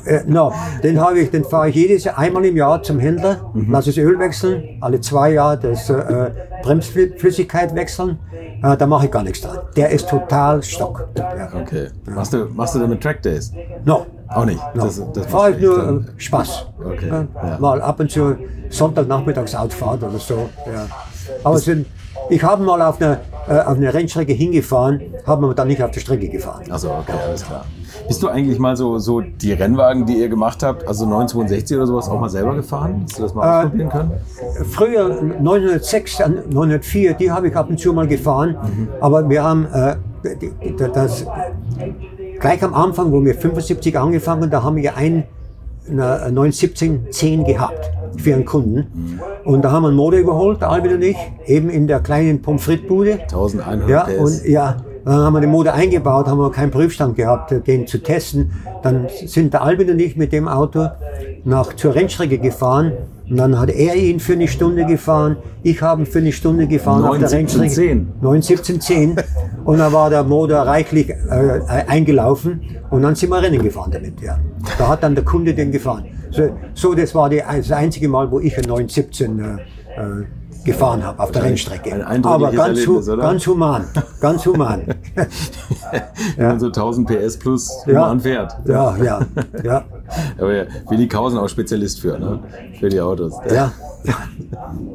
Äh, no, den habe ich, den fahre ich jedes Jahr einmal im Jahr zum Händler, lasse das Öl wechseln, alle zwei Jahre das äh, Bremsflüssigkeit wechseln. Äh, da mache ich gar nichts dran. Der ist total stock. Ja. Okay. Machst du, machst du damit Track Days? No. Auch nicht. No. Das, das Fahre ich nur echt äh, Spaß. Okay, ja. Mal ab und zu Sonntagnachmittags Outfahrt oder so. Ja. Aber sind, ich habe mal auf eine, äh, auf eine Rennstrecke hingefahren, haben wir dann nicht auf der Strecke gefahren. Also okay, alles klar. Bist du eigentlich mal so, so die Rennwagen, die ihr gemacht habt, also 962 oder sowas, auch mal selber gefahren? Hast du das mal ausprobieren können? Früher 906, äh, 904, die habe ich ab und zu mal gefahren, aber wir haben äh, das gleich am Anfang, wo wir 75 angefangen, da haben wir ein eine 91710 gehabt für einen Kunden. Und da haben wir einen Motor überholt, Albin und ich, eben in der kleinen Pommes frites Bude. 1100 Ja, PS. und ja, dann haben wir den Motor eingebaut, haben wir keinen Prüfstand gehabt, den zu testen. Dann sind der Albin und ich mit dem Auto nach zur Rennstrecke gefahren. Und dann hat er ihn für eine Stunde gefahren, ich habe ihn für eine Stunde gefahren auf der 9,17,10. Rennstrecke. 9,1710. Und dann war der Motor reichlich äh, eingelaufen und dann sind wir Rennen gefahren damit. Ja. Da hat dann der Kunde den gefahren. So, so das war die, das einzige Mal, wo ich einen 917 äh, äh, gefahren habe auf der Rennstrecke. ein Aber ganz, hu Erlebnis, oder? ganz human, ganz human. Wenn man so 1000 PS plus Ja. man fährt. Ja, ja, ja, Aber ja, Willi Kausen auch Spezialist für, ne? Für die Autos. ja.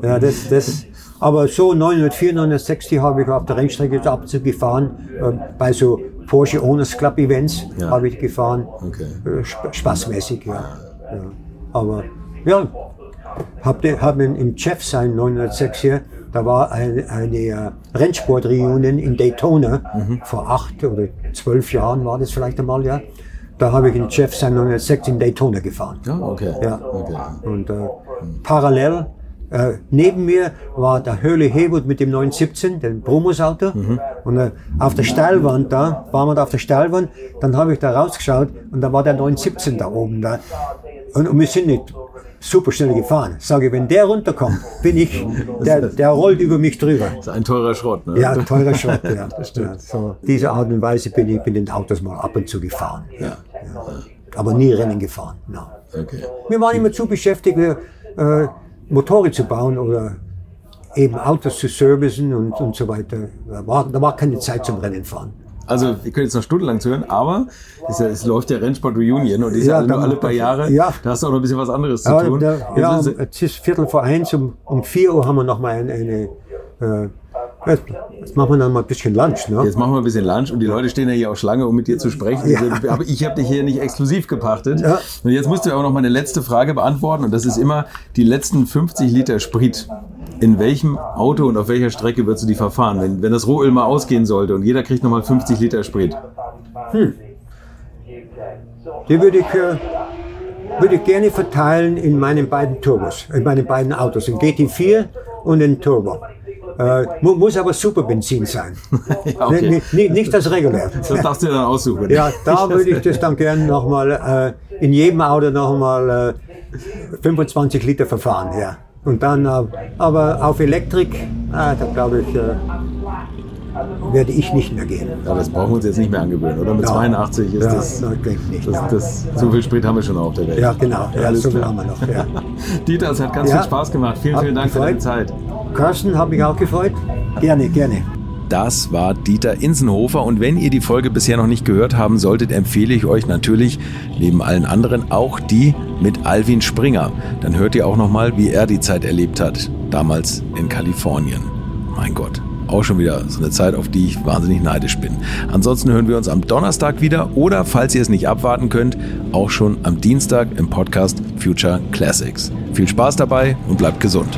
Ja, das, das, aber so 904, 960 habe ich auf der Rennstrecke ab und zu gefahren. äh, Bei so Porsche Owners Club Events Ja. habe ich gefahren. Okay. Äh, sp spaßmäßig, ja. Ja. Aber ja, habe hab im im Jeff sein 906 hier, da war ein, eine äh, Rennsport-Reunion in Daytona, vor acht oder zwölf Jahren war das vielleicht einmal, ja. da habe ich in Jeff sein 906 in Daytona gefahren. Ja, okay. Ja. okay. Und äh, parallel äh, neben mir war der Hurley Haywood mit dem 917, dem Promos-Auto. Und äh, auf der Steilwand da, waren wir da auf der Steilwand, dann habe ich da rausgeschaut und da war der 917 da oben. Da. Und, und wir sind nicht super schnell gefahren. Sage, wenn der runterkommt, bin ich, der, der rollt über mich drüber. Das ist ein teurer Schrott, ne? Ja, teurer Schrott, ja. ja so. Diese Art und Weise bin ich mit den Autos mal ab und zu gefahren. Ja. Aber nie Rennen gefahren. No. Okay. Wir waren immer zu beschäftigt, äh, Motoren zu bauen oder eben Autos zu servicen und, und so weiter. Da war, da war keine Zeit zum Rennen fahren. Also, wir können jetzt noch stundenlang zuhören, aber es, es läuft ja Rennsport Reunion und die ist ja, Ja, alle nur alle paar Jahre. ja. Da hast du auch noch ein bisschen was anderes zu Ja, tun. da, Jetzt ja, ist- es ist Viertel vor eins, um, um vier Uhr haben wir noch mal eine, eine äh, jetzt, jetzt machen wir dann mal ein bisschen Lunch, ne? Jetzt machen wir ein bisschen Lunch und die Leute stehen ja hier auch Schlange, um mit dir zu sprechen. Ja. Aber ich habe dich hier nicht exklusiv gepachtet. Ja. Und jetzt musst du aber noch meine letzte Frage beantworten und das ist immer die letzten 50 Liter Sprit. In welchem Auto und auf welcher Strecke würdest du die verfahren, wenn, wenn das Rohöl mal ausgehen sollte und jeder kriegt nochmal 50 Liter Sprit? Die würde ich, äh, würde ich gerne verteilen in meinen beiden Turbos, in meinen beiden Autos, den GT4 und den Turbo. Äh, mu muss aber Superbenzin sein. Ja, okay. Ni- ni- nicht das regulär. Das darfst du dann aussuchen. Ja, da würde ich das dann gerne nochmal äh, in jedem Auto nochmal äh, 25 Liter verfahren, ja. Und dann, äh, aber auf Elektrik, äh, da glaube ich, äh, werde ich nicht mehr gehen. Ja, das brauchen wir uns jetzt nicht mehr angewöhnen, oder? Mit Ja. 82 ist ja, das, das nicht. das, das, so viel Sprit haben wir schon auf der Welt. ja, genau. Ja, Alles so viel haben wir noch. Ja. Dieter, es hat ganz viel Spaß gemacht. Vielen, vielen Dank für deine gefreut. Zeit. Carsten, hat mich auch gefreut. Gerne, gerne. Das war Dieter Insenhofer und wenn ihr die Folge bisher noch nicht gehört haben solltet, empfehle ich euch natürlich neben allen anderen auch die mit Alvin Springer. Dann hört ihr auch noch mal, wie er die Zeit erlebt hat, damals in Kalifornien. Mein Gott, auch schon wieder so eine Zeit, auf die ich wahnsinnig neidisch bin. Ansonsten hören wir uns am Donnerstag wieder oder falls ihr es nicht abwarten könnt, auch schon am Dienstag im Podcast Future Classics. Viel Spaß dabei und bleibt gesund.